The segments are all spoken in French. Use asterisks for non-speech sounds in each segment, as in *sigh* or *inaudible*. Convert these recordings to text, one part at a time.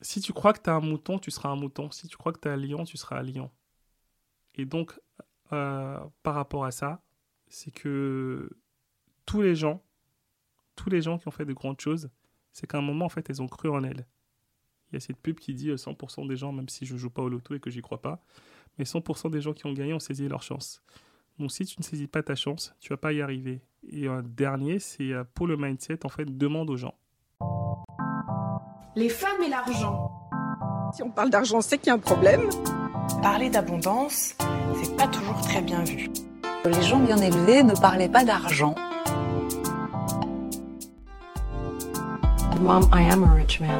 si tu crois que tu as un mouton, tu seras un mouton. Si tu crois que tu as un lion, tu seras un lion. Et donc, euh, par rapport à ça, c'est que tous les gens, tous les gens qui ont fait de grandes choses, c'est qu'à un moment, en fait, elles ont cru en elles. Il y a cette pub qui dit 100% des gens, même si je joue pas au loto et que j'y crois pas, mais 100% des gens qui ont gagné ont saisi leur chance. Donc si tu ne saisis pas ta chance, tu vas pas y arriver. Et un dernier, c'est euh, pour le mindset, en fait, demande aux gens. Les femmes et l'argent. Si on parle d'argent, c'est qu'il y a un problème. Parler d'abondance, c'est pas toujours très bien vu. Les gens bien élevés ne parlaient pas d'argent. Mom, I am a rich man.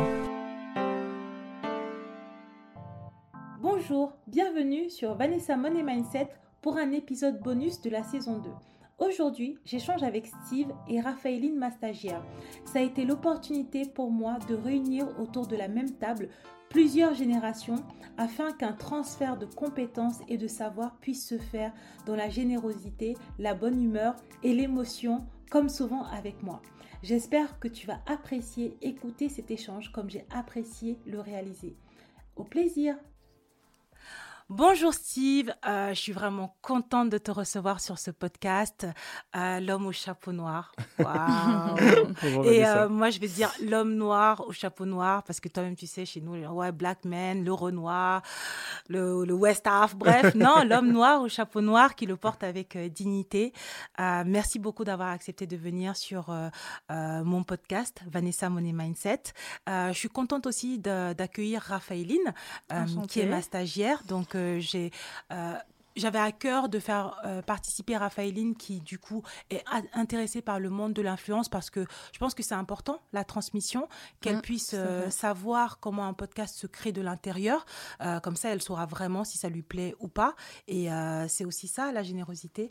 Bonjour, bienvenue sur Vanessa Money Mindset pour un épisode bonus de la saison 2. Aujourd'hui, j'échange avec Steve et Raphaëline Mastagia. Ça a été l'opportunité pour moi de réunir autour de la même table plusieurs générations afin qu'un transfert de compétences et de savoir puisse se faire dans la générosité, la bonne humeur et l'émotion, comme souvent avec moi. J'espère que tu vas apprécier écouter cet échange comme j'ai apprécié le réaliser. Au plaisir Bonjour Steve, euh, je suis vraiment contente de te recevoir sur ce podcast, euh, l'homme au chapeau noir. *laughs* Et euh, moi je vais dire l'homme noir au chapeau noir parce que toi-même tu sais chez nous, ouais, black man, le Renoir, le, le West Half, bref, *laughs* non, l'homme noir au chapeau noir qui le porte avec dignité. merci beaucoup d'avoir accepté de venir sur mon podcast, Vanessa Money Mindset. je suis contente aussi d'accueillir Raphaëline, qui est ma stagiaire. Donc, j'ai euh, j'avais à cœur de faire euh, participer Raphaëline qui du coup est intéressée par le monde de l'influence parce que je pense que c'est important la transmission qu'elle mmh, puisse euh, savoir comment un podcast se crée de l'intérieur. Comme ça elle saura vraiment si ça lui plaît ou pas. Et c'est aussi ça la générosité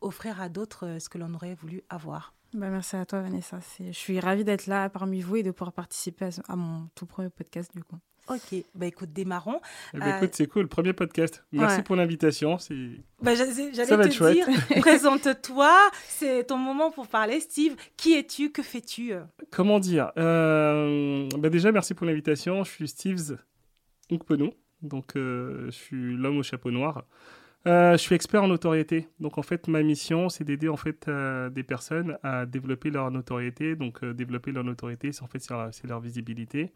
offrir à d'autres ce que l'on aurait voulu avoir. Bah, merci à toi Vanessa. Je suis ravie d'être là parmi vous et de pouvoir participer à mon tout premier podcast du coup Ok, bah écoute, démarrons. Eh ben, écoute, c'est cool, premier podcast. Merci pour l'invitation. Bah, J'allais te dire, *laughs* présente-toi, c'est ton moment pour parler. Steve, qui es-tu Que fais-tu Comment dire euh, bah Déjà, merci pour l'invitation. Je suis Steve Nkpenou, donc euh, je suis l'homme au chapeau noir. Euh, je suis expert en notoriété. Donc en fait, ma mission, c'est d'aider en fait des personnes à développer leur notoriété. Donc développer leur notoriété, c'est en fait c'est leur visibilité.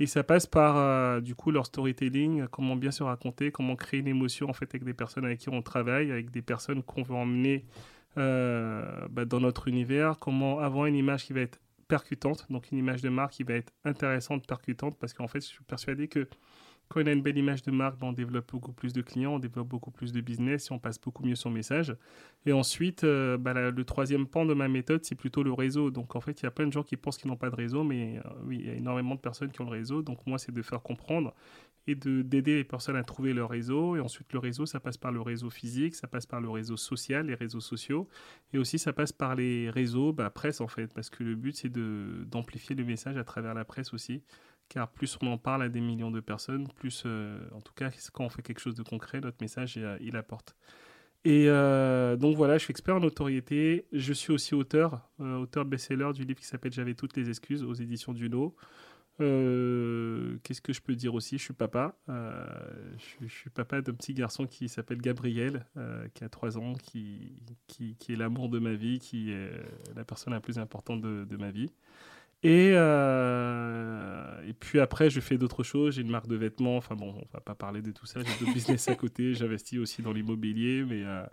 Et ça passe par, euh, du coup, leur storytelling, comment bien se raconter, comment créer une émotion, en fait, avec des personnes avec qui on travaille, avec des personnes qu'on veut emmener euh, bah, dans notre univers, comment avoir une image qui va être percutante, donc une image de marque qui va être intéressante, percutante, parce qu'en fait, je suis persuadé que quand on a une belle image de marque, on développe beaucoup plus de clients, on développe beaucoup plus de business et on passe beaucoup mieux son message. Et ensuite, euh, bah, le troisième pan de ma méthode, c'est plutôt le réseau. Donc en fait, il y a plein de gens qui pensent qu'ils n'ont pas de réseau, mais euh, oui, il y a énormément de personnes qui ont le réseau. Donc moi, c'est de faire comprendre et d'aider les personnes à trouver leur réseau. Et ensuite, le réseau, ça passe par le réseau physique, ça passe par le réseau social, les réseaux sociaux. Et aussi, ça passe par les réseaux bah, presse, en fait, parce que le but, c'est d'amplifier le message à travers la presse aussi car plus on en parle à des millions de personnes, plus, euh, en tout cas, quand on fait quelque chose de concret, notre message, il, il apporte. Et euh, donc voilà, je suis expert en notoriété. Je suis aussi auteur, euh, auteur best-seller du livre qui s'appelle J'avais toutes les excuses aux éditions Duno. Qu'est-ce que je peux dire aussi? Je suis papa. Je, suis papa d'un petit garçon qui s'appelle Gabriel, qui a 3 ans, qui, qui, est l'amour de ma vie, qui est la personne la plus importante de ma vie. Et, euh, et puis après, je fais d'autres choses. J'ai une marque de vêtements. Enfin bon, on va pas parler de tout ça. J'ai d'autres business à côté. *laughs* J'investis aussi dans l'immobilier. Mais, euh,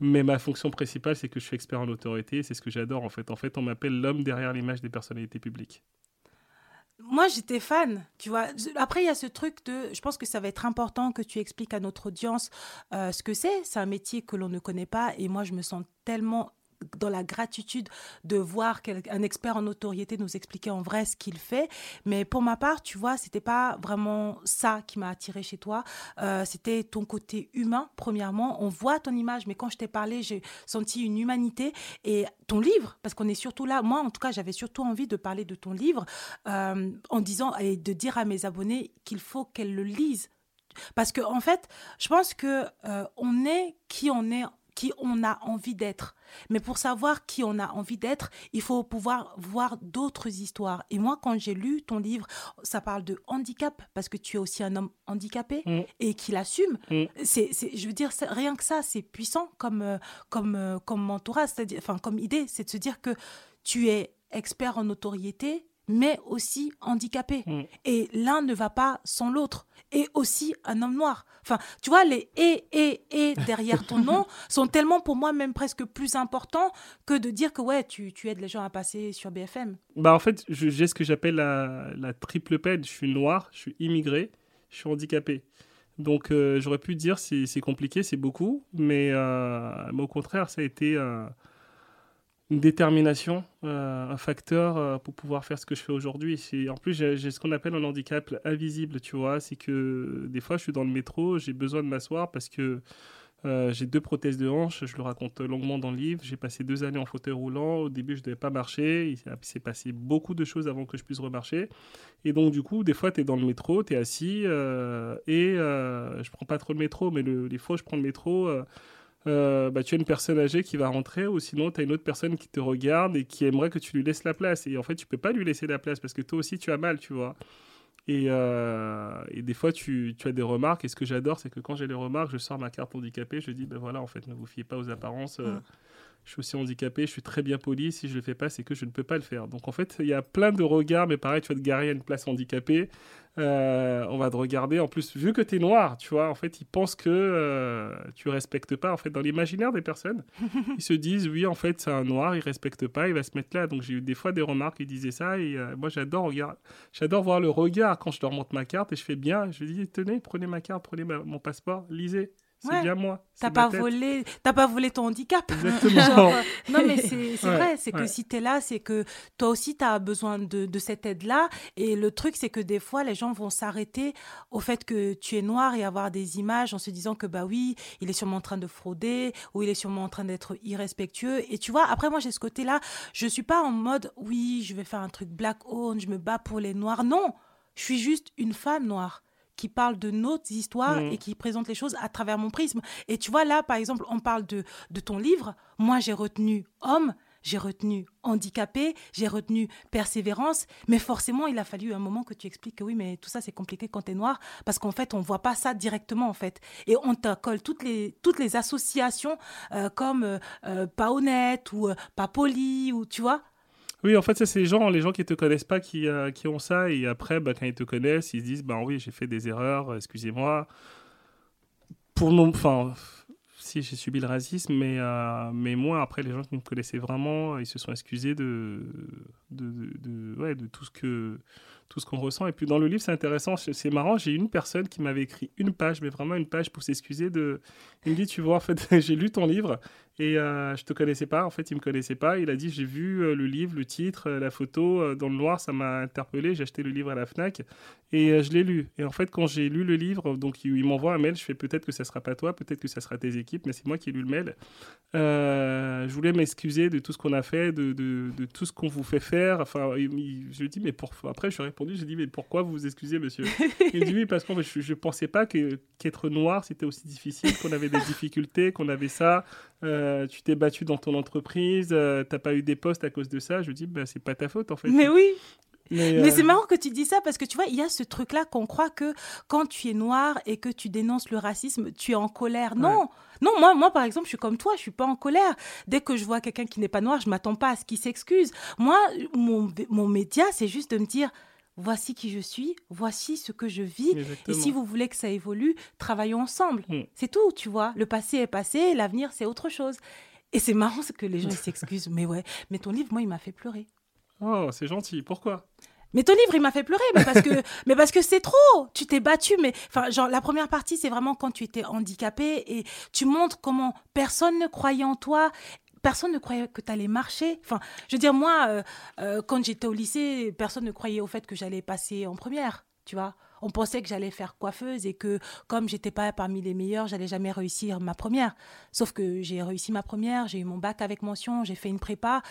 mais ma fonction principale, c'est que je suis expert en autorité. C'est ce que j'adore en fait. En fait, on m'appelle l'homme derrière l'image des personnalités publiques. Moi, j'étais fan, tu vois. Après, il y a ce truc de, je pense que ça va être important que tu expliques à notre audience euh, ce que c'est. C'est un métier que l'on ne connaît pas, et moi, je me sens tellement dans la gratitude de voir un expert en notoriété nous expliquer en vrai ce qu'il fait. Mais pour ma part, tu vois, c'était pas vraiment ça qui m'a attiré chez toi. Euh, c'était ton côté humain, premièrement. On voit ton image, mais quand je t'ai parlé, j'ai senti une humanité. Et ton livre, parce qu'on est surtout là, moi en tout cas, j'avais surtout envie de parler de ton livre euh, en disant et de dire à mes abonnés qu'il faut qu'elles le lisent. Parce que en fait, je pense que euh, on est qui on est qui on a envie d'être. Mais pour savoir qui on a envie d'être, il faut pouvoir voir d'autres histoires. Et moi, quand j'ai lu ton livre, ça parle de handicap, parce que tu es aussi un homme handicapé Mm. et qui l'assume. Mm. C'est, je veux dire, rien que ça, c'est puissant comme, euh, comme, euh, comme mentorat, c'est-à-dire, enfin, comme idée, c'est de se dire que tu es expert en notoriété, mais aussi handicapé. Mm. Et l'un ne va pas sans l'autre. Et aussi un homme noir. Enfin, tu vois, les et, et, et derrière ton nom *laughs* sont tellement pour moi même presque plus importants que de dire que ouais, tu, tu aides les gens à passer sur BFM. Bah en fait, j'ai ce que j'appelle la, la triple peine. Je suis noir, je suis immigré, je suis handicapé. Donc euh, j'aurais pu dire c'est c'est compliqué, c'est beaucoup, mais, euh, mais au contraire, ça a été euh, une détermination, euh, un facteur euh, pour pouvoir faire ce que je fais aujourd'hui. En plus, j'ai ce qu'on appelle un handicap invisible, tu vois. C'est que des fois, je suis dans le métro, j'ai besoin de m'asseoir parce que euh, j'ai deux prothèses de hanche, je le raconte longuement dans le livre. J'ai passé deux années en fauteuil roulant. Au début, je ne devais pas marcher. Il s'est- passé beaucoup de choses avant que je puisse remarcher. Et donc, du coup, des fois, tu es dans le métro, tu es assis et je prends pas trop le métro, mais le, les fois je prends le métro, euh, bah, tu as une personne âgée qui va rentrer ou sinon tu as une autre personne qui te regarde et qui aimerait que tu lui laisses la place. Et en fait, tu peux pas lui laisser la place parce que toi aussi, tu as mal, tu vois. Et, euh, et des fois, tu, tu as des remarques. Et ce que j'adore, c'est que quand j'ai les remarques, je sors ma carte handicapée. Je dis, ben voilà, en fait, ne vous fiez pas aux apparences. euh, Mm. Je suis aussi handicapé, je suis très bien poli. Si je le fais pas, c'est que je ne peux pas le faire. Donc en fait, il y a plein de regards, mais pareil, tu vas te garer à une place handicapée. euh, on va te regarder. En plus, vu que tu es noir, tu vois, en fait, ils pensent que euh, tu respectes pas. En fait, dans l'imaginaire des personnes, *laughs* ils se disent, oui, en fait, c'est un noir, il respecte pas, il va se mettre là. Donc j'ai eu des fois des remarques qui disaient ça. Et euh, moi, j'adore. J'adore voir le regard quand je leur montre ma carte et je fais bien. Je dis, tenez, prenez ma carte, prenez ma- mon passeport, lisez. C'est Ouais. bien moi. T'as pas tête. volé, t'as pas volé ton handicap. Exactement. *laughs* Genre, *laughs* non, mais c'est Ouais, vrai, c'est que si tu es là, c'est que toi aussi, tu as besoin de, de cette aide-là. Et le truc, c'est que des fois, les gens vont s'arrêter au fait que tu es noir et avoir des images en se disant que, bah oui, il est sûrement en train de frauder ou il est sûrement en train d'être irrespectueux. Et tu vois, après, moi, j'ai ce côté-là. Je suis pas en mode, oui, je vais faire un truc black owned, je me bats pour les noirs. Non, je suis juste une femme noire qui parle de nos histoires Mhm. et qui présente les choses à travers mon prisme. Et tu vois, là, par exemple, on parle de, de ton livre. Moi, j'ai retenu homme, j'ai retenu handicapé, j'ai retenu persévérance. Mais forcément, il a fallu un moment que tu expliques que oui, mais tout ça, c'est compliqué quand tu es noir. Parce qu'en fait, on voit pas ça directement, en fait. Et on te colle toutes les, toutes les associations euh, comme euh, euh, pas honnête ou euh, pas poli, ou tu vois. Oui, en fait, c'est les gens, les gens qui te connaissent pas qui, euh, qui ont ça. Et après, bah, quand ils te connaissent, ils se disent bah, oui, j'ai fait des erreurs, excusez-moi. Pour mon. Enfin, si j'ai subi le racisme, mais, euh, mais moi, après, les gens qui me connaissaient vraiment, ils se sont excusés de, de, ouais, de tout ce que. Tout ce qu'on ressent. Et puis dans le livre, c'est intéressant, c'est marrant. J'ai une personne qui m'avait écrit une page, mais vraiment une page pour s'excuser de. Il me dit, tu vois, en fait, *laughs* j'ai lu ton livre et euh, je te connaissais pas. En fait, il me connaissait pas. Il a dit, j'ai vu euh, le livre, le titre, euh, la photo euh, dans le noir, ça m'a interpellé. J'ai acheté le livre à la Fnac et je l'ai lu. Et en fait, quand j'ai lu le livre, donc il, m'envoie un mail. Je fais peut-être que ça sera pas toi, peut-être que ça sera tes équipes, mais c'est moi qui ai lu le mail. Je voulais m'excuser de tout ce qu'on a fait, de, de, tout ce qu'on vous fait faire. Enfin, je lui dis, mais pour... après, je lui ai répondu, j'ai dit, mais pourquoi vous vous excusez, monsieur? Il dit, oui, parce que je, je pensais pas qu'être noir, c'était aussi difficile, qu'on avait des difficultés, qu'on avait ça. Euh, tu t'es battu dans ton entreprise, euh, t'as pas eu des postes à cause de ça. Je dis, bah, c'est pas ta faute, en fait. Mais oui, Mais, Mais euh, c'est marrant que tu dis ça parce que tu vois, il y a ce truc-là qu'on croit que quand tu es noir et que tu dénonces le racisme, tu es en colère. Non, non, moi, moi par exemple, je suis comme toi, je suis pas en colère. Dès que je vois quelqu'un qui n'est pas noir, je m'attends pas à ce qu'il s'excuse. Moi, mon, mon média, c'est juste de me dire, voici qui je suis, voici ce que je vis. Et si vous voulez que ça évolue, travaillons ensemble. Mm. C'est tout, tu vois. Le passé est passé, l'avenir, c'est autre chose. Et c'est marrant ce que les gens s'excusent. mais ouais, mais ton livre, moi, il m'a fait pleurer. Oh, c'est gentil. Pourquoi? Mais ton livre, il m'a fait pleurer, mais parce que, *laughs* mais parce que c'est trop. Tu t'es battu, mais enfin, genre la première partie, c'est vraiment quand tu étais handicapé et tu montres comment personne ne croyait en toi. Personne ne croyait que tu allais marcher. Enfin, je veux dire, moi, euh, euh, quand j'étais au lycée, personne ne croyait au fait que j'allais passer en première. Tu vois, on pensait que j'allais faire coiffeuse et que comme j'étais pas parmi les meilleurs, j'allais jamais réussir ma première. Sauf que j'ai réussi ma première, j'ai eu mon bac avec mention, j'ai fait une prépa.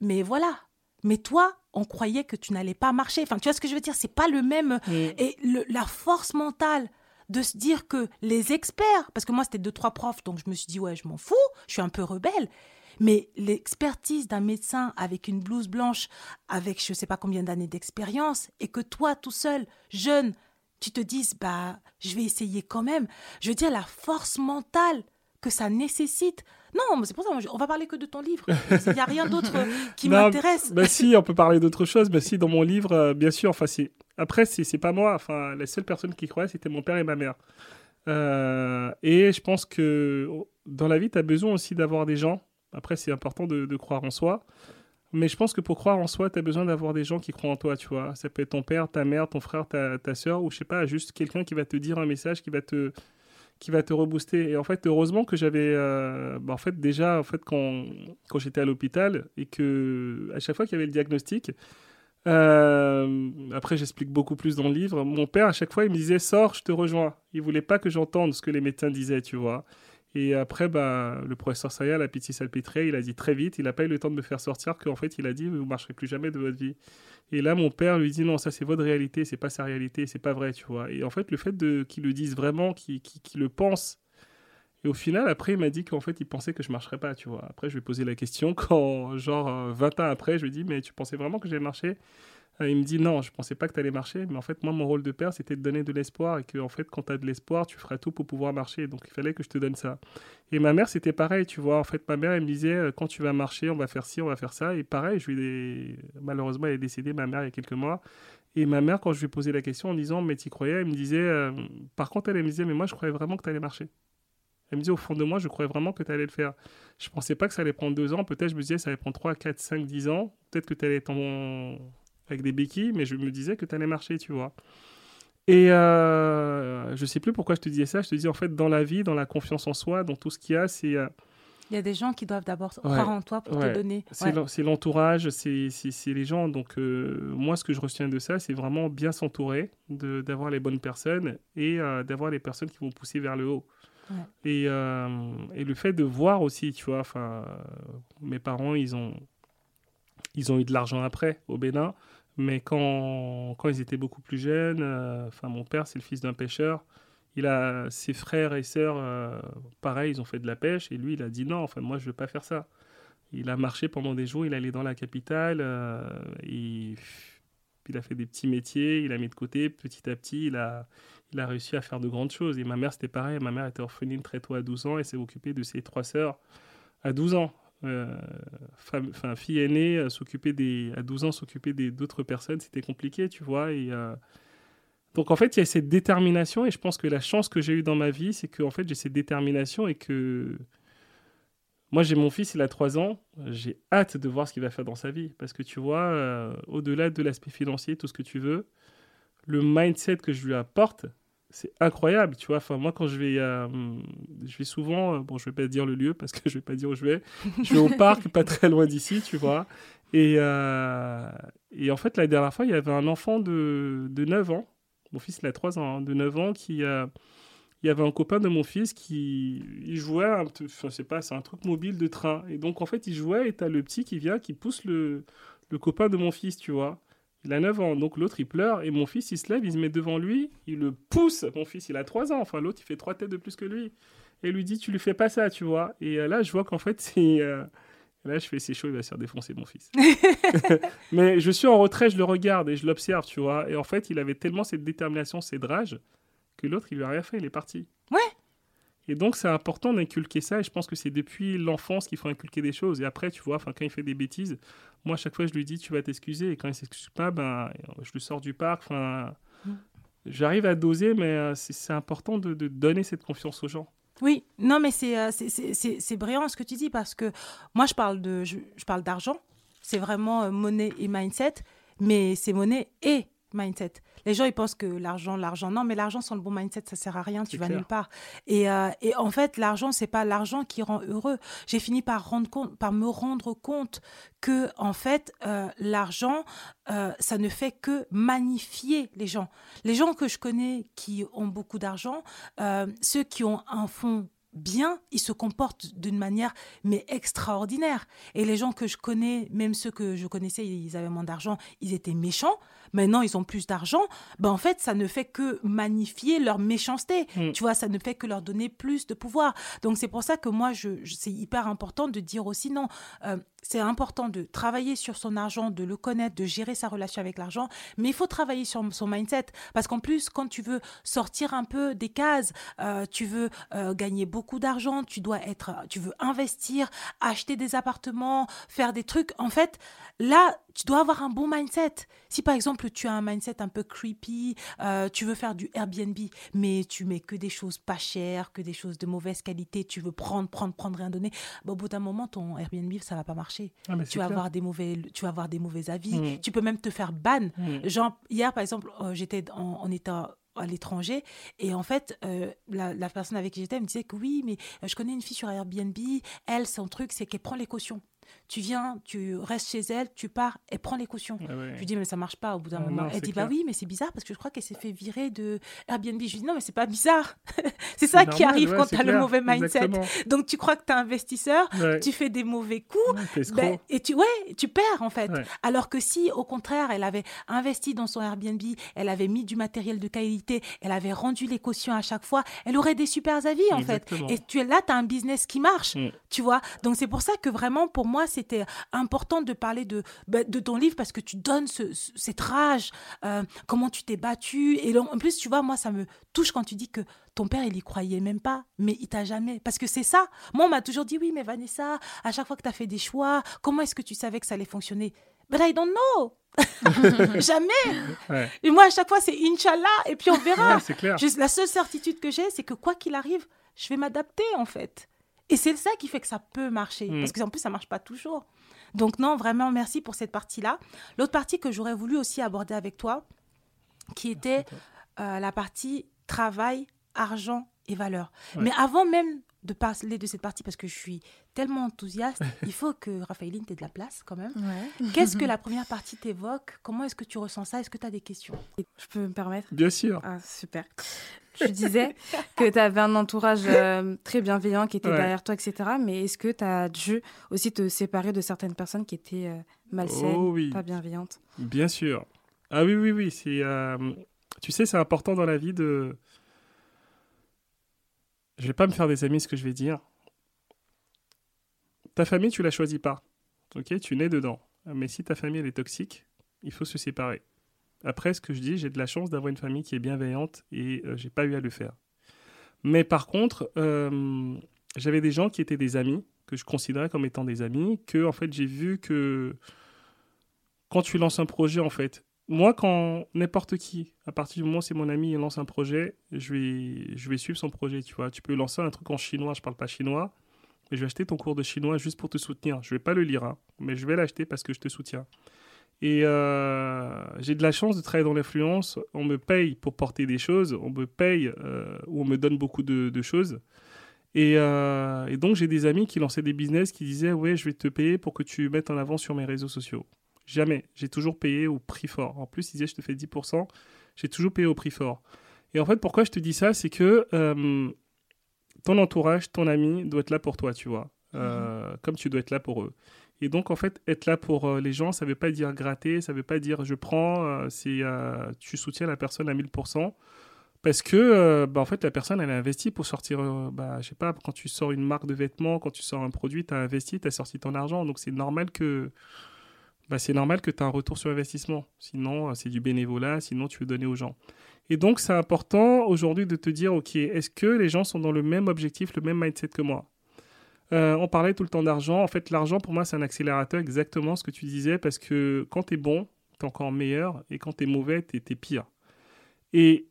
Mais voilà. Mais toi, on croyait que tu n'allais pas marcher. Enfin, tu vois ce que je veux dire? C'est pas le même. Mm. Et le- la force mentale de se dire que les experts, parce que moi c'était deux, trois profs, donc je me suis dit, ouais, je m'en fous, je suis un peu rebelle. Mais l'expertise d'un médecin avec une blouse blanche, avec je ne sais pas combien d'années d'expérience, et que toi, tout seul, jeune, tu te dises, bah, je vais essayer quand même. Je veux dire, la force mentale que ça nécessite. Non, c'est pour ça, on va parler que de ton livre. Il n'y a rien d'autre qui *laughs* m'intéresse. Bah si, on peut parler d'autre chose. Bah si, dans mon livre, euh, bien sûr, enfin, après, c'est pas moi. Enfin, la seule personne qui croyait, c'était mon père et ma mère. Euh, et je pense que dans la vie, tu as besoin aussi d'avoir des gens après, c'est important de, croire en soi. Mais je pense que pour croire en soi, tu as besoin d'avoir des gens qui croient en toi, tu vois. Ça peut être ton père, ta mère, ton frère, ta, ta soeur, ou je sais pas, juste quelqu'un qui va te dire un message, qui va te, qui va te rebooster. Et en fait, heureusement que j'avais, euh, bah, en fait, déjà, en fait, quand, quand j'étais à l'hôpital et que à chaque fois qu'il y avait le diagnostic, euh, après, j'explique beaucoup plus dans le livre. Mon père, à chaque fois, il me disait Sors, je te rejoins. Il voulait pas que j'entende ce que les médecins disaient, tu vois. Et après, bah, le professeur Saya, la pitié salpêtrée, il a dit très vite, il n'a pas eu le temps de me faire sortir, qu'en fait, il a dit, vous marcherez plus jamais de votre vie. Et là, mon père lui dit, non, ça c'est votre réalité, c'est pas sa réalité, c'est pas vrai, tu vois. Et en fait, le fait de, qu'il le dise vraiment, qu'il, le pense, et au final, après, il m'a dit qu'en fait, il pensait que je marcherais pas, tu vois. Après, je lui ai posé la question *laughs* quand, genre, 20 ans après, je lui ai dit, mais tu pensais vraiment que j'allais marcher? Euh, il me dit non, je pensais pas que tu allais marcher, mais en fait, moi, mon rôle de père, c'était de donner de l'espoir et que, en fait, quand tu as de l'espoir, tu feras tout pour pouvoir marcher. Donc, il fallait que je te donne ça. Et ma mère, c'était pareil, tu vois. En fait, ma mère, elle me disait euh, quand tu vas marcher, on va faire ci, on va faire ça. Et pareil, je lui malheureusement, elle est décédée, ma mère, il y a quelques mois. Et ma mère, quand je lui ai posé la question en disant mais tu croyais, elle me disait euh, par contre, elle, me disait mais moi, je croyais vraiment que tu marcher. Elle me disait au fond de moi, je croyais vraiment que tu allais le faire. Je pensais pas que ça allait prendre deux ans. Peut-être, je me disais, ça allait prendre trois, quatre, cinq, dix ans. Peut-être que tu allais être en avec des béquilles, mais je me disais que tu allais marcher, tu vois. Et euh, je sais plus pourquoi je te disais ça. Je te dis en fait, dans la vie, dans la confiance en soi, dans tout ce qu'il y a, c'est. Euh, il y a des gens qui doivent d'abord croire en toi pour te donner. C'est l'entourage, c'est les gens. Donc, euh, moi, ce que je retiens de ça, c'est vraiment bien s'entourer, d'avoir les bonnes personnes et euh, d'avoir les personnes qui vont pousser vers le haut. Et, et, le fait de voir aussi, tu vois, enfin, mes parents, ils ont, ils ont eu de l'argent après au Bénin. Mais quand, quand ils étaient beaucoup plus jeunes, euh, enfin mon père c'est le fils d'un pêcheur, il a ses frères et sœurs, euh, pareil, ils ont fait de la pêche et lui il a dit non, enfin moi je veux pas faire ça. Il a marché pendant des jours, il allait dans la capitale, euh, il, a fait des petits métiers, il a mis de côté petit à petit, il a, il a réussi à faire de grandes choses. Et ma mère c'était pareil, ma mère était orpheline très tôt à 12 ans et s'est occupée de ses trois sœurs à 12 ans. Euh, fille aînée, euh, s'occuper des, à 12 ans, s'occuper d'autres personnes, c'était compliqué, tu vois. Euh, donc en fait, il y a cette détermination et je pense que la chance que j'ai eue dans ma vie, c'est que fait, j'ai cette détermination et que moi, j'ai mon fils, il a 3 ans, j'ai hâte de voir ce qu'il va faire dans sa vie. Parce que tu vois, au-delà de l'aspect financier, tout ce que tu veux, le mindset que je lui apporte, c'est incroyable, tu vois. Enfin, moi, quand je vais, euh, je vais souvent, euh, bon, je vais pas dire le lieu parce que je vais pas dire où je vais. Je vais au *laughs* parc, pas très loin d'ici, tu vois. Et, euh, et en fait, la dernière fois, il y avait un enfant de, de 9 ans. Mon fils, il a 3 ans, hein, de 9 ans, qui, il y avait un copain de mon fils qui, il jouait, un, je sais pas, c'est un truc mobile de train. Et donc, en fait, il jouait et tu as le petit qui vient, qui pousse le, le copain de mon fils, tu vois. Il a 9 ans, donc l'autre il pleure et mon fils il se lève, il se met devant lui, il le pousse. Mon fils il a 3 ans, enfin l'autre il fait 3 têtes de plus que lui. Et lui dit Tu lui fais pas ça, tu vois. Et euh, là je vois qu'en fait *laughs* c'est. Euh, là je fais C'est chaud, il va se faire défoncer mon fils. *laughs* Mais je suis en retrait, je le regarde et je l'observe, tu vois. Et en fait il avait tellement cette détermination, cette rage, que l'autre il lui a rien fait, il est parti. Ouais, et donc, c'est important d'inculquer ça. Et je pense que c'est depuis l'enfance qu'il faut inculquer des choses. Et après, tu vois, quand il fait des bêtises, moi, à chaque fois, je lui dis, tu vas t'excuser. Et quand il s'excuse pas, ben, je le sors du parc. Enfin, mm. j'arrive à doser, mais euh, c'est important de, donner cette confiance aux gens. Oui, non, mais euh, c'est brillant ce que tu dis parce que moi, je parle de, je, parle d'argent. C'est vraiment euh, monnaie et mindset, mais c'est monnaie et mindset. Les gens, ils pensent que l'argent, l'argent. Non, mais l'argent sans le bon mindset, ça sert à rien, tu vas nulle part. Et, euh, et en fait, l'argent, c'est pas l'argent qui rend heureux. J'ai fini par, rendre compte, par me rendre compte que, en fait, euh, l'argent, euh, ça ne fait que magnifier les gens. Les gens que je connais qui ont beaucoup d'argent, ceux qui ont un fonds bien, ils se comportent d'une manière mais extraordinaire. Et les gens que je connais, même ceux que je connaissais, ils avaient moins d'argent, ils étaient méchants. Maintenant, ils ont plus d'argent. Ben, en fait, ça ne fait que magnifier leur méchanceté. Mm. Tu vois, ça ne fait que leur donner plus de pouvoir. Donc, c'est pour ça que moi, je, je- c'est hyper important de dire aussi non. euh, c'est important de travailler sur son argent, de le connaître, de gérer sa relation avec l'argent, mais il faut travailler sur son mindset. Parce qu'en plus, quand tu veux sortir un peu des cases, euh, tu veux euh, gagner beaucoup d'argent, tu dois être, tu veux investir, acheter des appartements, faire des trucs. En fait, là, tu dois avoir un bon mindset. Si par exemple tu as un mindset un peu creepy, euh, tu veux faire du Airbnb, mais tu mets que des choses pas chères, que des choses de mauvaise qualité, tu veux prendre, prendre, prendre, rien donner, bah, au bout d'un moment, ton Airbnb, ça va pas marcher. Ah, Tu vas, clair. avoir des mauvais, tu vas avoir des mauvais avis. Mm. Tu peux même te faire ban. Mm. Genre, hier, par exemple, euh, j'étais en, en état à l'étranger. Et en fait euh, la, la personne avec qui j'étais me disait que oui mais euh, je connais une fille sur Airbnb. Elle son truc c'est qu'elle prend les cautions tu viens tu restes chez elle tu pars elle prend les cautions Ah ouais. je lui dis mais ça marche pas au bout d'un Ah moment non, elle dit bah oui mais c'est bizarre parce que je crois qu'elle s'est fait virer de Airbnb je lui dis non mais c'est pas bizarre *laughs* c'est ça qui arrive ouais, quand tu as le mauvais mindset Exactement. donc tu crois que tu es investisseur Ouais. tu fais des mauvais coups ben, et tu, ouais, tu perds en fait. Alors que si, au contraire, elle avait investi dans son Airbnb, elle avait mis du matériel de qualité, elle avait rendu les cautions à chaque fois, elle aurait des super avis en Exactement. fait. Et tu es là, tu as un business qui marche, Mm. tu vois. Donc c'est pour ça que vraiment, pour moi, c'était important de parler de, ben, de ton livre parce que tu donnes ce- ce- cette rage, euh, comment tu t'es battu. Et en plus, tu vois, moi, ça me touche quand tu dis que ton père, il y croyait même pas, mais il t'a jamais. Parce que c'est ça. Moi, on m'a toujours dit, oui, mais Vanessa, à chaque fois que tu as fait des choix, comment est-ce que tu savais que ça allait fonctionner? But I don't know. *laughs* jamais. Ouais. Et moi, à chaque fois, c'est Inch'Allah, et puis on *laughs* verra. Ouais, clair. La seule certitude que j'ai, c'est que quoi qu'il arrive, je vais m'adapter, en fait. Et c'est ça qui fait que ça peut marcher. Mm. Parce qu'en plus, ça marche pas toujours. Donc, non, vraiment, merci pour cette partie-là. L'autre partie que j'aurais voulu aussi aborder avec toi, qui était euh, la partie travail, argent et valeur. Ouais. Mais avant même de parler de cette partie, parce que je suis tellement enthousiaste, *laughs* il faut que Raphaëline t'ait de la place quand même. Ouais. Qu'est-ce que *laughs* la première partie t'évoque? Comment est-ce que tu ressens ça? Est-ce que tu as des questions? Je peux me permettre? Bien sûr. Ah, super. Tu disais que tu avais un entourage euh, très bienveillant qui était Ouais. derrière toi, etc. Mais est-ce que tu as dû aussi te séparer de certaines personnes qui étaient euh, malsaines, Oh oui. pas bienveillantes? Bien sûr. Ah oui, oui, oui. C'est, euh, tu sais, c'est important dans la vie de. Je vais pas me faire des amis, ce que je vais dire. Ta famille, tu la choisis pas. Ok, tu nais dedans. Mais si ta famille elle est toxique, il faut se séparer. Après, ce que je dis, j'ai de la chance d'avoir une famille qui est bienveillante et euh, j'ai pas eu à le faire. Mais par contre, euh, j'avais des gens qui étaient des amis que je considérais comme étant des amis, que en fait j'ai vu que quand tu lances un projet, en fait, moi, quand n'importe qui, à partir du moment où c'est mon ami, il lance un projet, je vais, je vais suivre son projet, tu vois. Tu peux lancer un truc en chinois, je parle pas chinois, mais je vais acheter ton cours de chinois juste pour te soutenir. Je vais pas le lire, hein, mais je vais l'acheter parce que je te soutiens. Et euh, j'ai de la chance de travailler dans l'influence. On me paye pour porter des choses, on me paye euh, ou on me donne beaucoup de, choses. Et, euh, et donc, j'ai des amis qui lançaient des business qui disaient Ouais, je vais te payer pour que tu mettes en avant sur mes réseaux sociaux. Jamais. J'ai toujours payé au prix fort. En plus, ils disaient Je te fais 10%. J'ai toujours payé au prix fort. Et en fait, pourquoi je te dis ça C'est que euh, ton entourage, ton ami doit être là pour toi, tu vois. Euh, Comme tu dois être là pour eux. Et donc, en fait, être là pour euh, les gens, ça ne veut pas dire gratter, ça ne veut pas dire je prends, c'est tu soutiens la personne à 1000%. Parce que, bah, en fait, la personne, elle a investi pour sortir, bah, je sais pas, quand tu sors une marque de vêtements, quand tu sors un produit, tu as investi, tu as sorti ton argent. Donc, c'est normal que bah, c'est normal que tu as un retour sur investissement. Sinon, euh, c'est du bénévolat, sinon tu veux donner aux gens. Et donc, c'est important aujourd'hui de te dire, OK, est-ce que les gens sont dans le même objectif, le même mindset que moi? Euh, On parlait tout le temps d'argent. En fait, l'argent, pour moi, c'est un accélérateur, exactement ce que tu disais, parce que quand tu es bon, tu es encore meilleur, et quand tu es mauvais, tu es, pire. Et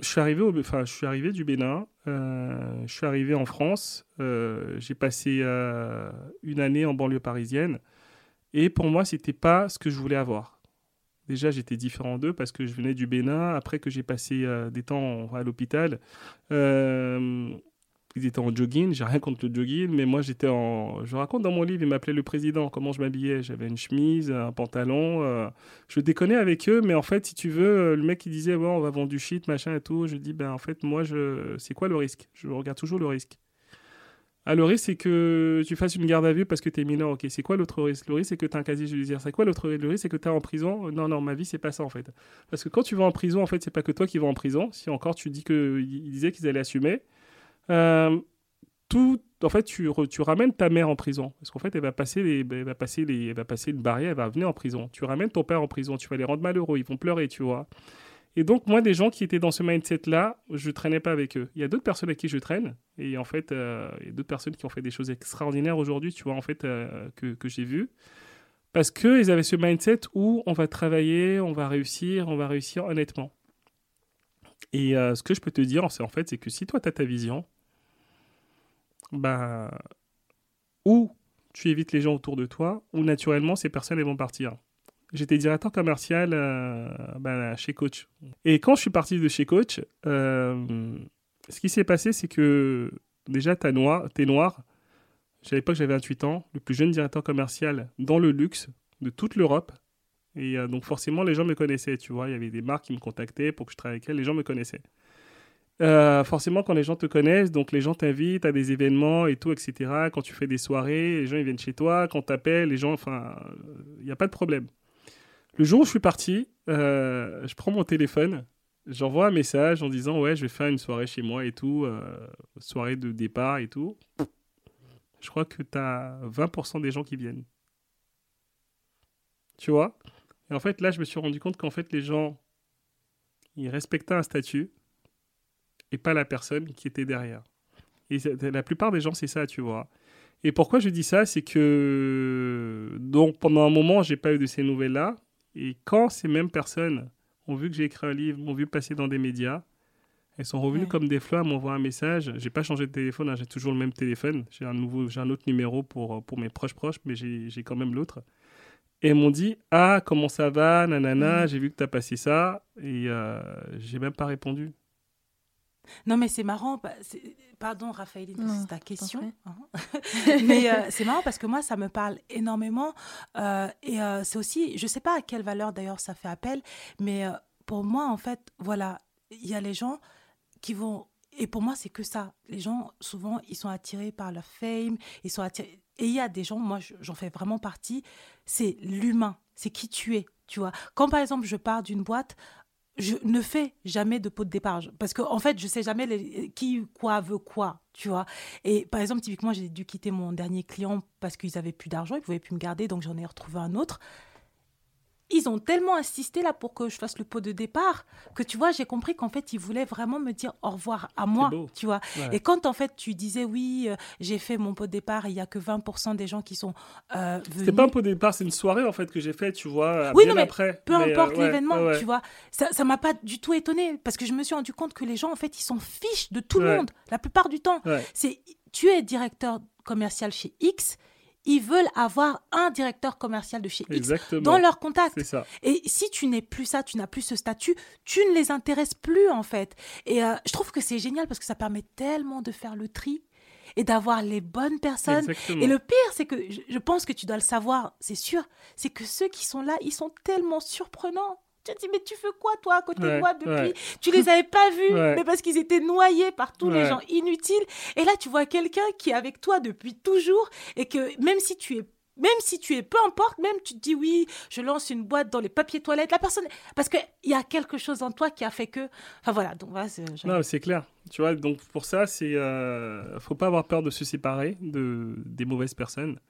je suis arrivé, enfin, je suis arrivé du Bénin, euh, je suis arrivé en France, j'ai passé une année en banlieue parisienne, et pour moi, c'était pas ce que je voulais avoir. Déjà, j'étais différent d'eux parce que je venais du Bénin. Après que j'ai passé euh, des temps à l'hôpital, euh, ils étaient en jogging, j'ai rien contre le jogging, mais moi j'étais en. Je raconte dans mon livre, ils m'appelaient le président, comment je m'habillais? J'avais une chemise, un pantalon. euh, Je déconnais avec eux, mais en fait, si tu veux, le mec il disait, ouais, on va vendre du shit, machin et tout. Je dis, ben en fait, moi, je... c'est quoi le risque? Je regarde toujours le risque. Ah, le risque, c'est que tu fasses une garde à vue parce que tu es mineur. Ok, c'est quoi l'autre risque? Le risque, c'est que tu as un casier judiciaire. C'est quoi l'autre risque Le risque, c'est que tu es en prison? Non, non, ma vie, c'est pas ça en fait. Parce que quand tu vas en prison, en fait, c'est pas que toi qui vas en prison. Si encore tu dis qu'ils disaient qu'ils allaient assumer. Euh, tout, en fait, tu, ramènes ta mère en prison. Parce qu'en fait, elle va, passer les, elle, va passer les, elle va passer une barrière, elle va venir en prison. Tu ramènes ton père en prison, tu vas les rendre malheureux, ils vont pleurer, tu vois. Et donc, moi, des gens qui étaient dans ce mindset-là, je traînais pas avec eux. Il y a d'autres personnes avec qui je traîne. Et en fait, euh, il y a d'autres personnes qui ont fait des choses extraordinaires aujourd'hui, tu vois, en fait, euh, que, j'ai vues. Parce qu'ils avaient ce mindset où on va travailler, on va réussir, on va réussir honnêtement. Et euh, ce que je peux te dire, c'est en fait, c'est que si toi, tu as ta vision, bah, ou tu évites les gens autour de toi, ou naturellement, ces personnes elles vont partir. J'étais directeur commercial euh, bah, chez Coach. Et quand je suis parti de chez Coach, euh, ce qui s'est passé, c'est que déjà, t'es noir, t'es noir. À l'époque, j'avais 28 ans, le plus jeune directeur commercial dans le luxe de toute l'Europe. Et euh, donc, forcément, les gens me connaissaient, tu vois. Il y avait des marques qui me contactaient pour que je travaille avec elles. Les gens me connaissaient. Forcément, quand les gens te connaissent, donc les gens t'invitent à des événements et tout, etc. Quand tu fais des soirées, les gens ils viennent chez toi. Quand t'appelles, les gens, enfin, il n'y a pas de problème. Le jour où je suis parti, euh, je prends mon téléphone, j'envoie un message en disant ouais, je vais faire une soirée chez moi et tout, euh, soirée de départ et tout. Je crois que tu as 20% des gens qui viennent. Tu vois? Et en fait, là, je me suis rendu compte qu'en fait, les gens, ils respectaient un statut et pas la personne qui était derrière. Et la plupart des gens, c'est ça, tu vois. Et pourquoi je dis ça, c'est que donc pendant un moment, j'ai pas eu de ces nouvelles-là. Et quand ces mêmes personnes ont vu que j'ai écrit un livre, m'ont vu passer dans des médias, elles sont revenues Ouais. comme des fleurs, m'envoient un message. J'ai pas changé de téléphone, hein, j'ai toujours le même téléphone. J'ai un nouveau, j'ai un autre numéro pour pour mes proches proches, mais j'ai j'ai quand même l'autre. Et elles m'ont dit ah comment ça va, nanana, j'ai vu que tu as passé ça et euh, j'ai même pas répondu. Non, mais c'est marrant. Pardon, Raphaël, Non, c'est ta question. hein. *laughs* mais euh, c'est marrant parce que moi, ça me parle énormément. euh, et euh, c'est aussi, je sais pas à quelle valeur d'ailleurs ça fait appel, mais pour moi, en fait, voilà, il y a les gens qui vont. Et pour moi, c'est que ça. Les gens, souvent, ils sont attirés par leur fame. Ils sont attirés. Et il y a des gens, moi, je- j'en fais vraiment partie. C'est l'humain. C'est qui tu es. Tu vois. Quand par exemple, je pars d'une boîte, je ne fais jamais de pot de départ. Parce qu'en en fait, je sais jamais qui, quoi veut quoi, tu vois. Et par exemple, typiquement, j'ai dû quitter mon dernier client parce qu'ils avaient plus d'argent, ils pouvaient plus me garder, donc j'en ai retrouvé un autre. Ils ont tellement insisté là pour que je fasse le pot de départ que tu vois, j'ai compris qu'en fait, ils voulaient vraiment me dire au revoir à moi, tu vois. Ouais. Et quand en fait tu disais oui, euh, j'ai fait mon pot de départ, il y a que 20% des gens qui sont euh, venus. C'était pas un pot de départ, c'est une soirée en fait que j'ai faite, tu vois, Oui, bien non, mais après. peu Mais, euh, importe l'événement, ouais, ouais. tu vois. Ça ça m'a pas du tout étonné parce que je me suis rendu compte que les gens, en fait, ils s'en fichent de tout le monde, la plupart du temps. C'est tu es directeur commercial chez X, ils veulent avoir un directeur commercial de chez X Exactement. dans leur contact. Ça. Et si tu n'es plus ça, tu n'as plus ce statut, tu ne les intéresses plus en fait. Et euh, je trouve que c'est génial parce que ça permet tellement de faire le tri et d'avoir les bonnes personnes. Exactement. Et le pire, c'est que je, je pense que tu dois le savoir, c'est sûr, c'est que ceux qui sont là, ils sont tellement surprenants. Tu te dis, mais tu fais quoi, toi, à côté de moi depuis ouais. Tu les avais pas *laughs* vus, Ouais. mais parce qu'ils étaient noyés par tous les gens inutiles. Et là, tu vois quelqu'un qui est avec toi depuis toujours et que même si tu es même si tu es, peu importe, même tu te dis oui, je lance une boîte dans les papiers toilettes, la personne, parce qu'il y a quelque chose en toi qui a fait que, enfin voilà, donc voilà, Non, c'est clair. Tu vois, donc pour ça, c'est, euh, faut pas avoir peur de se séparer de des mauvaises personnes.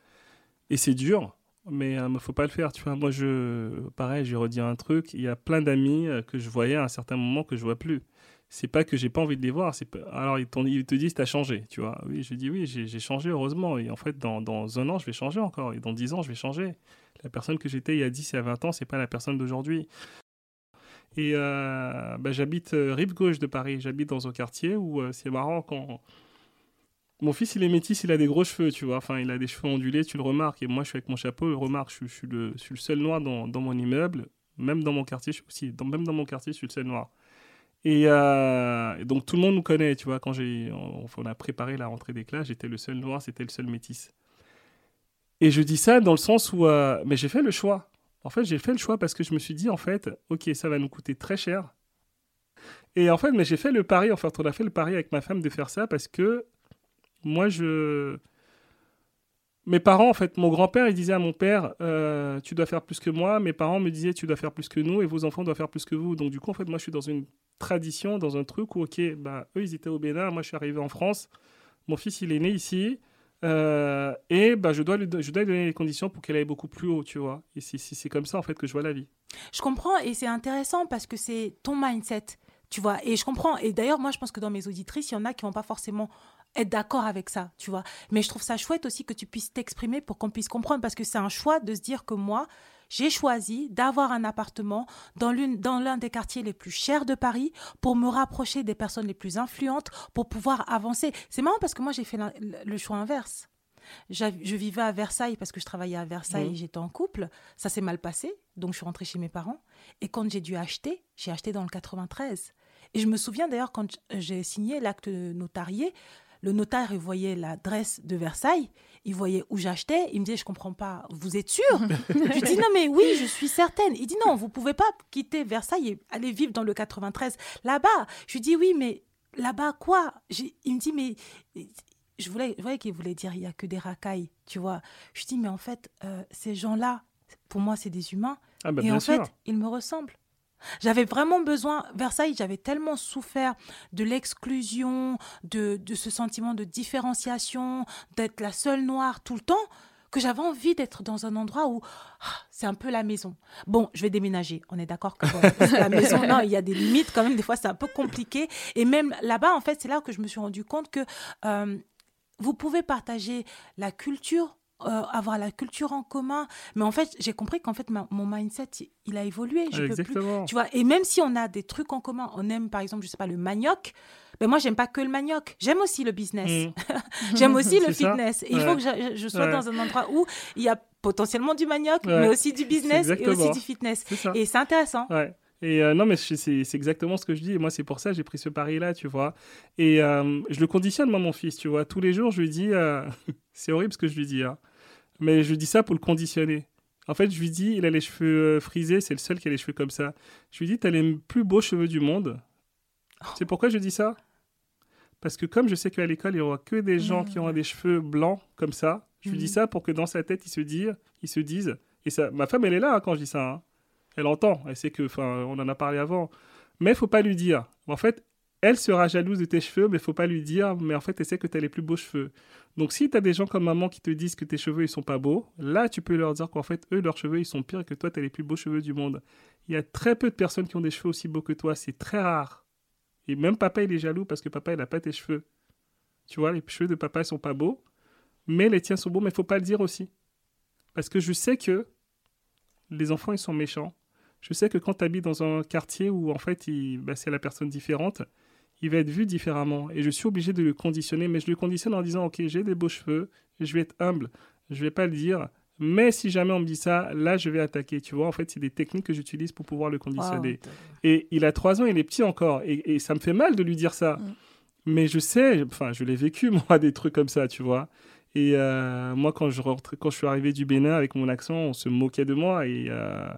Et c'est dur, mais il faut pas le faire. Tu vois, moi, je, pareil, j'ai redit un truc. Il y a plein d'amis euh, que je voyais à un certain moment que je vois plus. C'est pas que j'ai pas envie de les voir. C'est. Alors ils, ils te disent t'as changé, tu vois. Oui, je dis oui, j'ai changé heureusement. Et en fait, dans, dans un an, je vais changer encore. Et dans dix ans, je vais changer. La personne que j'étais il y a 10 et à 20 ans, c'est pas la personne d'aujourd'hui. Et euh, bah, j'habite euh, rive gauche de Paris. J'habite dans un quartier où euh, c'est marrant quand. Mon fils, il est métis, il a des gros cheveux, tu vois. Enfin, il a des cheveux ondulés, tu le remarques. Et moi, je suis avec mon chapeau, je remarque. Je, je suis, le, seul noir dans, mon immeuble. Même dans mon quartier, je aussi. Même dans mon quartier, je suis le seul noir. Et, euh, donc tout le monde nous connaît, tu vois. Quand on, a préparé la rentrée des classes, j'étais le seul noir, c'était le seul métis. Et je dis ça dans le sens où, euh, mais j'ai fait le choix. En fait, j'ai fait le choix parce que je me suis dit, en fait, ok, ça va nous coûter très cher. Et en fait, mais j'ai fait le pari, en fait, on a fait le pari avec ma femme de faire ça parce que moi, je. Mes parents, en fait, mon grand-père, il disait à mon père, euh, tu dois faire plus que moi. Mes parents me disaient, tu dois faire plus que nous et vos enfants doivent faire plus que vous. Donc, du coup, en fait, moi, je suis dans une tradition, dans un truc où, ok, bah, eux, ils étaient au Bénin, moi, je suis arrivé en France. Mon fils, il est né ici. Euh, et bah, je, dois lui, je dois lui donner les conditions pour qu'elle aille beaucoup plus haut, tu vois. Et c'est- comme ça, en fait, que je vois la vie. Je comprends et c'est intéressant parce que c'est ton mindset, tu vois. Et je comprends. Et d'ailleurs, moi, je pense que dans mes auditrices, il y en a qui vont pas forcément être d'accord avec ça, tu vois. Mais je trouve ça chouette aussi que tu puisses t'exprimer pour qu'on puisse comprendre parce que c'est un choix de se dire que moi, j'ai choisi d'avoir un appartement dans l'une dans l'un des quartiers les plus chers de Paris pour me rapprocher des personnes les plus influentes pour pouvoir avancer. C'est marrant parce que moi j'ai fait la- le choix inverse. Je vivais à Versailles parce que je travaillais à Versailles et j'étais en couple. Ça s'est mal passé, donc je suis rentrée chez mes parents. Et quand j'ai dû acheter, j'ai acheté dans le 93. Et je me souviens d'ailleurs quand j'ai signé l'acte notarié, le notaire il voyait l'adresse de Versailles, il voyait où j'achetais, il me disait je comprends pas, vous êtes sûr? *laughs* Je dis non mais oui, je suis certaine. Il dit non, vous pouvez pas quitter Versailles et aller vivre dans le 93 là-bas. Je lui dis oui mais là-bas quoi? Il me dit mais je voulais, je voyais qu'il voulait dire il y a que des racailles, tu vois. Je dis mais en fait euh, ces gens-là, pour moi c'est des humains Ah, bah, et en sûr. fait ils me ressemblent. J'avais vraiment besoin, Versailles, j'avais tellement souffert de l'exclusion, de, de ce sentiment de différenciation, d'être la seule noire tout le temps, que j'avais envie d'être dans un endroit où ah, c'est un peu la maison. Bon, je vais déménager, on est d'accord que bon, la maison, *laughs* non, il y a des limites quand même, des fois c'est un peu compliqué. Et même là-bas, en fait, c'est là que je me suis rendu compte que euh, vous pouvez partager la culture, euh, avoir la culture en commun, mais en fait, j'ai compris qu'en fait, ma- mon mindset, il- a évolué. Je peux plus Exactement. tu vois, et même si on a des trucs en commun, on aime par exemple, je sais pas, le manioc, ben moi j'aime pas que le manioc, j'aime aussi le business, Mm. *laughs* j'aime aussi *laughs* le fitness. Et il faut que je, je sois Ouais. dans un endroit où il y a potentiellement du manioc, Ouais. mais aussi du business et aussi du fitness. Et c'est intéressant. Et euh, non, mais c'est exactement ce que je dis. Et moi, c'est pour ça que j'ai pris ce pari-là, tu vois. Et euh, je le conditionne, moi, mon fils, tu vois. Tous les jours, je lui dis. euh, *laughs* c'est horrible ce que je lui dis, hein. Mais je dis ça pour le conditionner. En fait, je lui dis, il a les cheveux euh, frisés, c'est le seul qui a les cheveux comme ça. Je lui dis, t'as les plus beaux cheveux du monde. C'est pourquoi je dis ça? Parce que comme je sais qu'à l'école, il n'y aura que des gens qui auront des cheveux blancs comme ça, je lui dis Mhm. ça pour que dans sa tête, il se dise, il se dise et ça, ma femme, elle est là hein, quand je dis ça. hein. Elle entend, elle sait que, enfin, on en a parlé avant. Mais faut pas lui dire. En fait, elle sera jalouse de tes cheveux, mais faut pas lui dire. Mais en fait, elle sait que tu as les plus beaux cheveux. Donc, si tu as des gens comme maman qui te disent que tes cheveux ils sont pas beaux, là, tu peux leur dire qu'en fait, eux, leurs cheveux ils sont pires et que toi, tu les plus beaux cheveux du monde. Il y a très peu de personnes qui ont des cheveux aussi beaux que toi. C'est très rare. Et même papa, il est jaloux parce que papa, il a pas tes cheveux. Tu vois, les cheveux de papa, ils sont pas beaux. Mais les tiens sont beaux, mais faut pas le dire aussi. Parce que je sais que les enfants, ils sont méchants. Je sais que quand tu habites dans un quartier où, en fait, il- bah, c'est la personne différente, il va être vu différemment. Et je suis obligé de le conditionner, mais je le conditionne en disant, OK, j'ai des beaux cheveux, je vais être humble, je vais pas le dire. Mais si jamais on me dit ça, là, je vais attaquer. Tu vois, en fait, c'est des techniques que j'utilise pour pouvoir le conditionner. Wow. Et il a trois ans, il est petit encore. Et, et ça me fait mal de lui dire ça. Mm. Mais je sais, enfin, je l'ai vécu, *laughs* moi, des trucs comme ça, tu vois. Et euh, moi, quand je, rentre, quand je suis arrivé du Bénin avec mon accent, on se moquait de moi et, euh,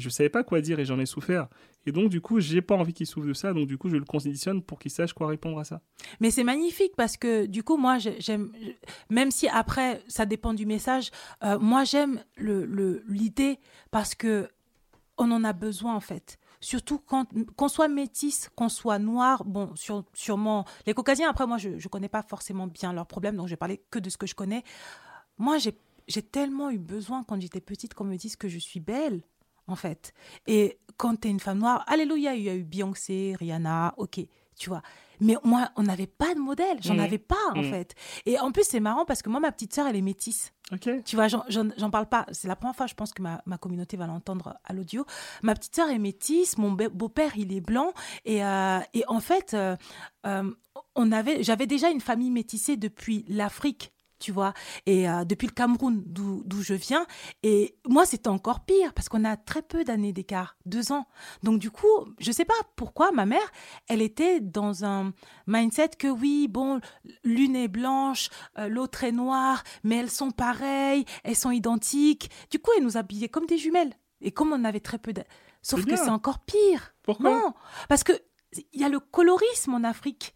et je savais pas quoi dire et j'en ai souffert. Et donc, du coup, j'ai pas envie qu'il souffre de ça. Donc, du coup, je le conditionne pour qu'il sache quoi répondre à ça. Mais c'est magnifique parce que du coup, moi, j'ai- j'aime, même si après, ça dépend du message, euh, moi, j'aime le, le- l'idée parce que on en a besoin en fait. Surtout quand qu'on soit métis, qu'on soit noir, bon, sur, sûrement les caucasiens. Après, moi, je ne connais pas forcément bien leurs problèmes, donc je vais parler que de ce que je connais. Moi, j'ai tellement eu besoin quand j'étais petite qu'on me dise que je suis belle, en fait. Et quand tu es une femme noire, alléluia, il y a eu Beyoncé, Rihanna, ok, tu vois. Mais moi, on n'avait pas de modèle, j'en Mhm. avais pas, en Mhm. fait. Et en plus, c'est marrant parce que moi, ma petite sœur, elle est métisse. Ok. Tu vois, j'en- parle pas. C'est la première fois, je pense, que ma, ma communauté va l'entendre à l'audio. Ma petite sœur est métisse, mon be- beau-père, il est blanc. Et, euh, et en fait, euh, euh, on avait, j'avais déjà une famille métissée depuis l'Afrique. Tu vois. Et euh, depuis le Cameroun, d'où je viens, et moi, c'était encore pire parce qu'on a très peu d'années d'écart, deux ans. Donc, du coup, je sais pas pourquoi ma mère, elle était dans un mindset que oui, bon, l'une est blanche, euh, l'autre est noire, mais elles sont pareilles, elles sont identiques. Du coup, elle nous habillait comme des jumelles. Et comme on avait très peu de... Sauf que c'est encore pire. Pourquoi? Non, parce que il y a le colorisme en Afrique.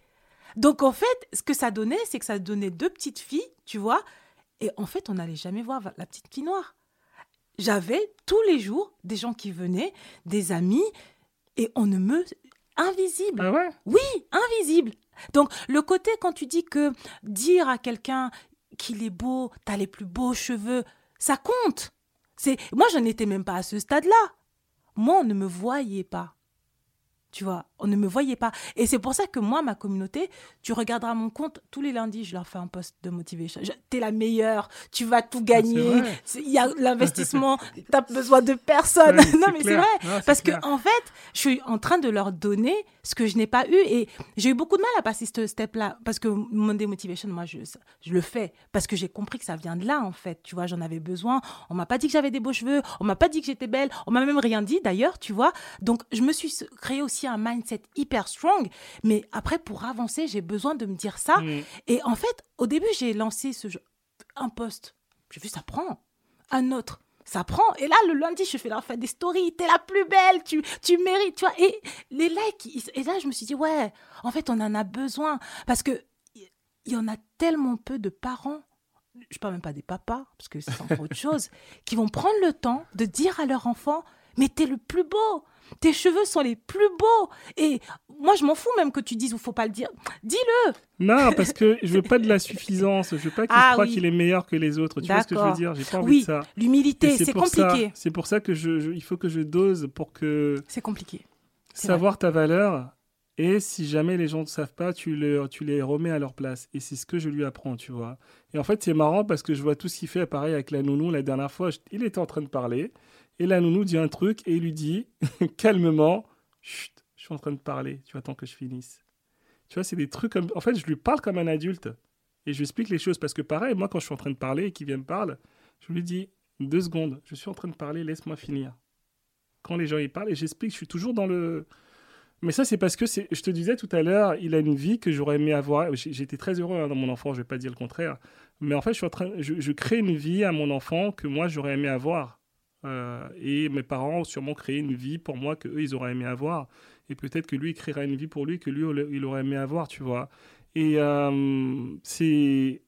Donc en fait, ce que ça donnait, c'est que ça donnait deux petites filles, tu vois, et en fait, on n'allait jamais voir la petite fille noire. J'avais tous les jours des gens qui venaient, des amis, et on ne me invisible. Ah ouais? Oui, invisible. Donc, le côté quand tu dis que dire à quelqu'un qu'il est beau, t'as les plus beaux cheveux, ça compte. C'est moi, je n'étais même pas à ce stade-là. Moi, on ne me voyait pas. Tu vois, on ne me voyait pas. Et c'est pour ça que moi, ma communauté, tu regarderas mon compte tous les lundis, je leur fais un post de motivation. T'es la meilleure, tu vas tout gagner. vrai. C'est- Il y a l'investissement, t'as besoin de *laughs* personne. Ouais, *laughs* non, mais c'est vrai. Non, Parce que clair. en fait, je suis en train de leur donner ce que je n'ai pas eu et j'ai eu beaucoup de mal à passer ce step-là parce que Monday Motivation, moi, je, je le fais parce que j'ai compris que ça vient de là en fait. Tu vois, j'en avais besoin. On m'a pas dit que j'avais des beaux cheveux, on m'a pas dit que j'étais belle, on m'a même rien dit d'ailleurs, tu vois. Donc, je me suis créé aussi un mindset hyper strong, mais après, pour avancer, j'ai besoin de me dire ça. Mm. Et en fait, au début, j'ai lancé ce jeu, un post. J'ai vu, ça prend. Un autre. Ça prend. Et là, le lundi, je fais leur faire des stories. T'es la plus belle. Tu, tu mérites. Tu vois. Et les likes. Et là, je me suis dit, ouais, en fait, on en a besoin. Parce que il y en a tellement peu de parents. Je parle même pas des papas, parce que c'est encore autre chose, qui vont prendre le temps de dire à leur enfant, mais t'es le plus beau. Tes cheveux sont les plus beaux. Et moi, je m'en fous même que tu dises ou faut pas le dire. Dis-le. Non, parce que je veux pas de la suffisance. Je veux pas qu'il Ah croie oui. qu'il est meilleur que les autres. Tu vois ce que je veux dire? J'ai pas envie Oui, de ça. L'humilité, c'est compliqué. C'est pour ça que je, je- il faut que je dose pour que C'est compliqué. Savoir ta valeur. Et si jamais les gens ne savent pas, tu, le, tu les remets à leur place. Et c'est ce que je lui apprends, tu vois. Et en fait, c'est marrant parce que je vois tout ce qu'il fait. Pareil avec la nounou, la dernière fois, je- il était en train de parler. Et la nounou dit un truc et il lui dit *laughs* calmement Chut, je suis en train de parler. Tu attends que je finisse. Tu vois, c'est des trucs comme. En fait, je lui parle comme un adulte. Et je lui explique les choses. Parce que pareil, moi, quand je suis en train de parler et qu'il vient me parler, je lui dis deux secondes, je suis en train de parler, laisse-moi finir. Quand les gens y parlent, et j'explique, je suis toujours dans le. Mais ça, c'est parce que. Je te disais tout à l'heure, il a une vie que j'aurais aimé avoir. J'étais très heureux hein, dans mon enfant, je vais pas dire le contraire. Mais en fait, je suis en train, je crée une vie à mon enfant que moi j'aurais aimé avoir. Euh, et mes parents ont sûrement créé une vie pour moi que eux ils auraient aimé avoir. Et peut-être que lui il créera une vie pour lui que lui il aurait aimé avoir, tu vois. Et euh, c'est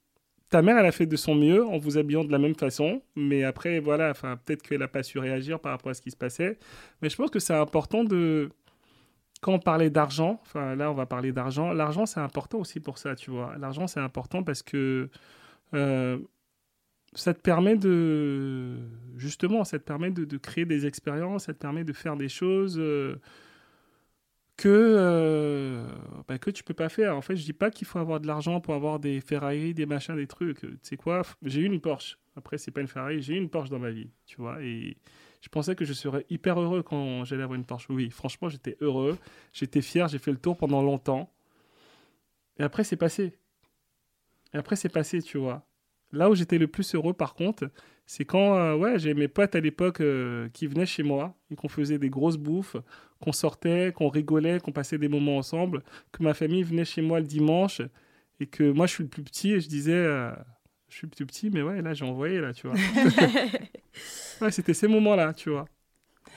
ta mère, elle a fait de son mieux en vous habillant de la même façon, mais après, voilà, peut-être qu'elle n'a pas su réagir par rapport à ce qui se passait. Mais je pense que c'est important de. Quand on parlait d'argent, enfin là, on va parler d'argent. L'argent, c'est important aussi pour ça, tu vois. L'argent, c'est important parce que euh, ça te permet de. Justement, ça te permet de, créer des expériences, ça te permet de faire des choses. euh, que, euh, bah, que tu peux pas faire. En fait, je dis pas qu'il faut avoir de l'argent pour avoir des Ferrari, des machins, des trucs. Tu sais quoi? J'ai eu une Porsche. Après, c'est pas une Ferrari, j'ai eu une Porsche dans ma vie, tu vois. Et je pensais que je serais hyper heureux quand j'allais avoir une Porsche. Oui, franchement, j'étais heureux. J'étais fier, j'ai fait le tour pendant longtemps. Et après, c'est passé. Et après, c'est passé, tu vois. Là où j'étais le plus heureux, par contre, c'est quand euh, ouais, j'ai mes potes à l'époque euh, qui venaient chez moi et qu'on faisait des grosses bouffes, qu'on sortait, qu'on rigolait, qu'on passait des moments ensemble, que ma famille venait chez moi le dimanche et que moi je suis le plus petit et je disais euh, je suis le plus petit mais ouais là j'ai envoyé là tu vois. *laughs* ouais, c'était ces moments-là, tu vois.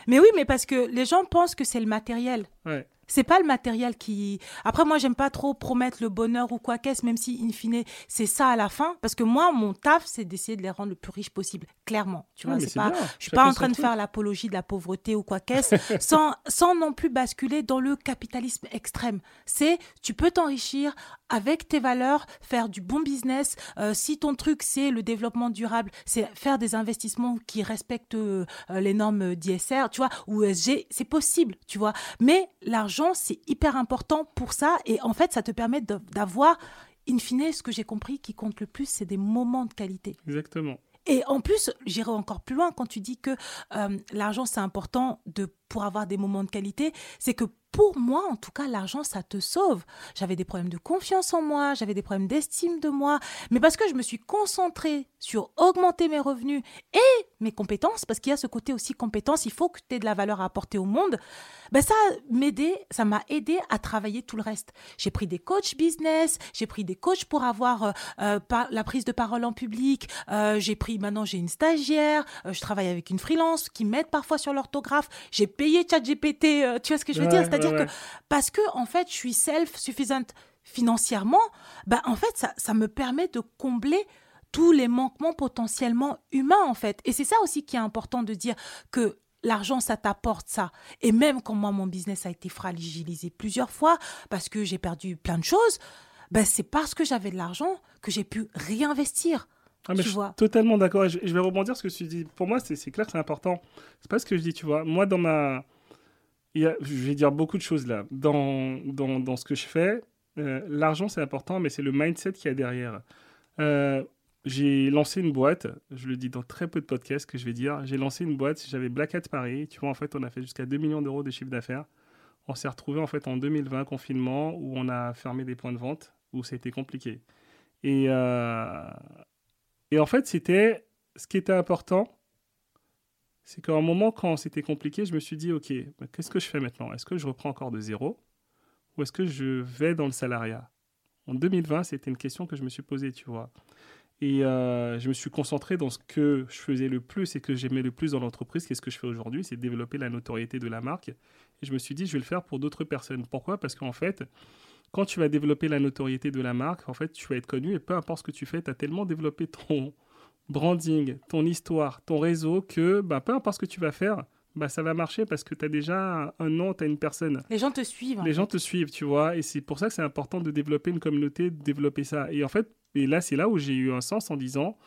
Mais oui, mais parce que les gens pensent que c'est le matériel. Ouais. C'est pas le matériel qui. Après, moi, j'aime pas trop promettre le bonheur ou quoi qu'est-ce, même si, in fine, c'est ça à la fin. Parce que moi, mon taf, c'est d'essayer de les rendre le plus riches possible, clairement. Tu vois, c'est pas. bien. Je suis Chacun pas en train de truc. faire l'apologie de la pauvreté ou quoi qu'est-ce, *laughs* sans, sans non plus basculer dans le capitalisme extrême. C'est, tu peux t'enrichir avec tes valeurs, faire du bon business. Euh, si ton truc, c'est le développement durable, c'est faire des investissements qui respectent euh, les normes d'ISR, tu vois, ou ESG, c'est possible, tu vois. Mais l'argent, c'est hyper important pour ça. Et en fait, ça te permet d'avoir, in fine, ce que j'ai compris qui compte le plus, c'est des moments de qualité. Exactement. Et en plus, j'irai encore plus loin quand tu dis que euh, l'argent c'est important de pour avoir des moments de qualité, c'est que pour moi, en tout cas, l'argent, ça te sauve. J'avais des problèmes de confiance en moi, j'avais des problèmes d'estime de moi, mais parce que je me suis concentrée sur augmenter mes revenus et mes compétences, parce qu'il y a ce côté aussi compétence, il faut que tu aies de la valeur à apporter au monde, ben ça m'a aidé à travailler tout le reste. J'ai pris des coachs business, j'ai pris des coachs pour avoir euh, euh, la prise de parole en public, euh, j'ai pris, maintenant j'ai une stagiaire, je travaille avec une freelance qui m'aide parfois sur l'orthographe, j'ai payé ChatGPT, tu vois ce que je veux dire? C'est-à-dire que parce que en fait, je suis self-suffisante financièrement, ben en fait, ça, ça me permet de combler tous les manquements potentiellement humains en fait. Et c'est ça aussi qui est important de dire que l'argent, ça t'apporte ça. Et même quand moi, mon business a été fragilisé plusieurs fois parce que j'ai perdu plein de choses, ben, c'est parce que j'avais de l'argent que j'ai pu réinvestir. Ah, mais je suis totalement d'accord. Je, je, vais rebondir sur ce que tu dis. Pour moi, c'est clair, c'est important. C'est pas ce que je dis, tu vois. Moi, dans ma. Il y a, je vais dire beaucoup de choses là. Dans, dans, dans ce que je fais, euh, l'argent, c'est important, mais c'est le mindset qu'il y a derrière. Euh, j'ai lancé une boîte, je le dis dans très peu de podcasts que je vais dire, j'ai lancé une boîte, j'avais Black Hat Paris, tu vois, en fait, on a fait jusqu'à 2 millions d'euros de chiffre d'affaires. On s'est retrouvé en fait en 2020, confinement, où on a fermé des points de vente, où ça a été compliqué. Et, euh, et en fait, c'était ce qui était important, c'est qu'à un moment, quand c'était compliqué, je me suis dit, OK, qu'est-ce que je fais maintenant? Est-ce que je reprends encore de zéro? Ou est-ce que je vais dans le salariat? En 2020, c'était une question que je me suis posée, tu vois. Et euh, je me suis concentré dans ce que je faisais le plus et que j'aimais le plus dans l'entreprise. Qu'est-ce que je fais aujourd'hui? C'est développer la notoriété de la marque. Et je me suis dit, je vais le faire pour d'autres personnes. Pourquoi? Parce qu'en fait, quand tu vas développer la notoriété de la marque, en fait, tu vas être connu et peu importe ce que tu fais, tu as tellement développé ton branding, ton histoire, ton réseau que bah, peu importe ce que tu vas faire, bah, ça va marcher parce que tu as déjà un nom, tu as une personne. Les gens te suivent. Les gens te suivent, tu vois. Et c'est pour ça que c'est important de développer une communauté, de développer ça. Et en fait, et là, c'est là où j'ai eu un sens en disant,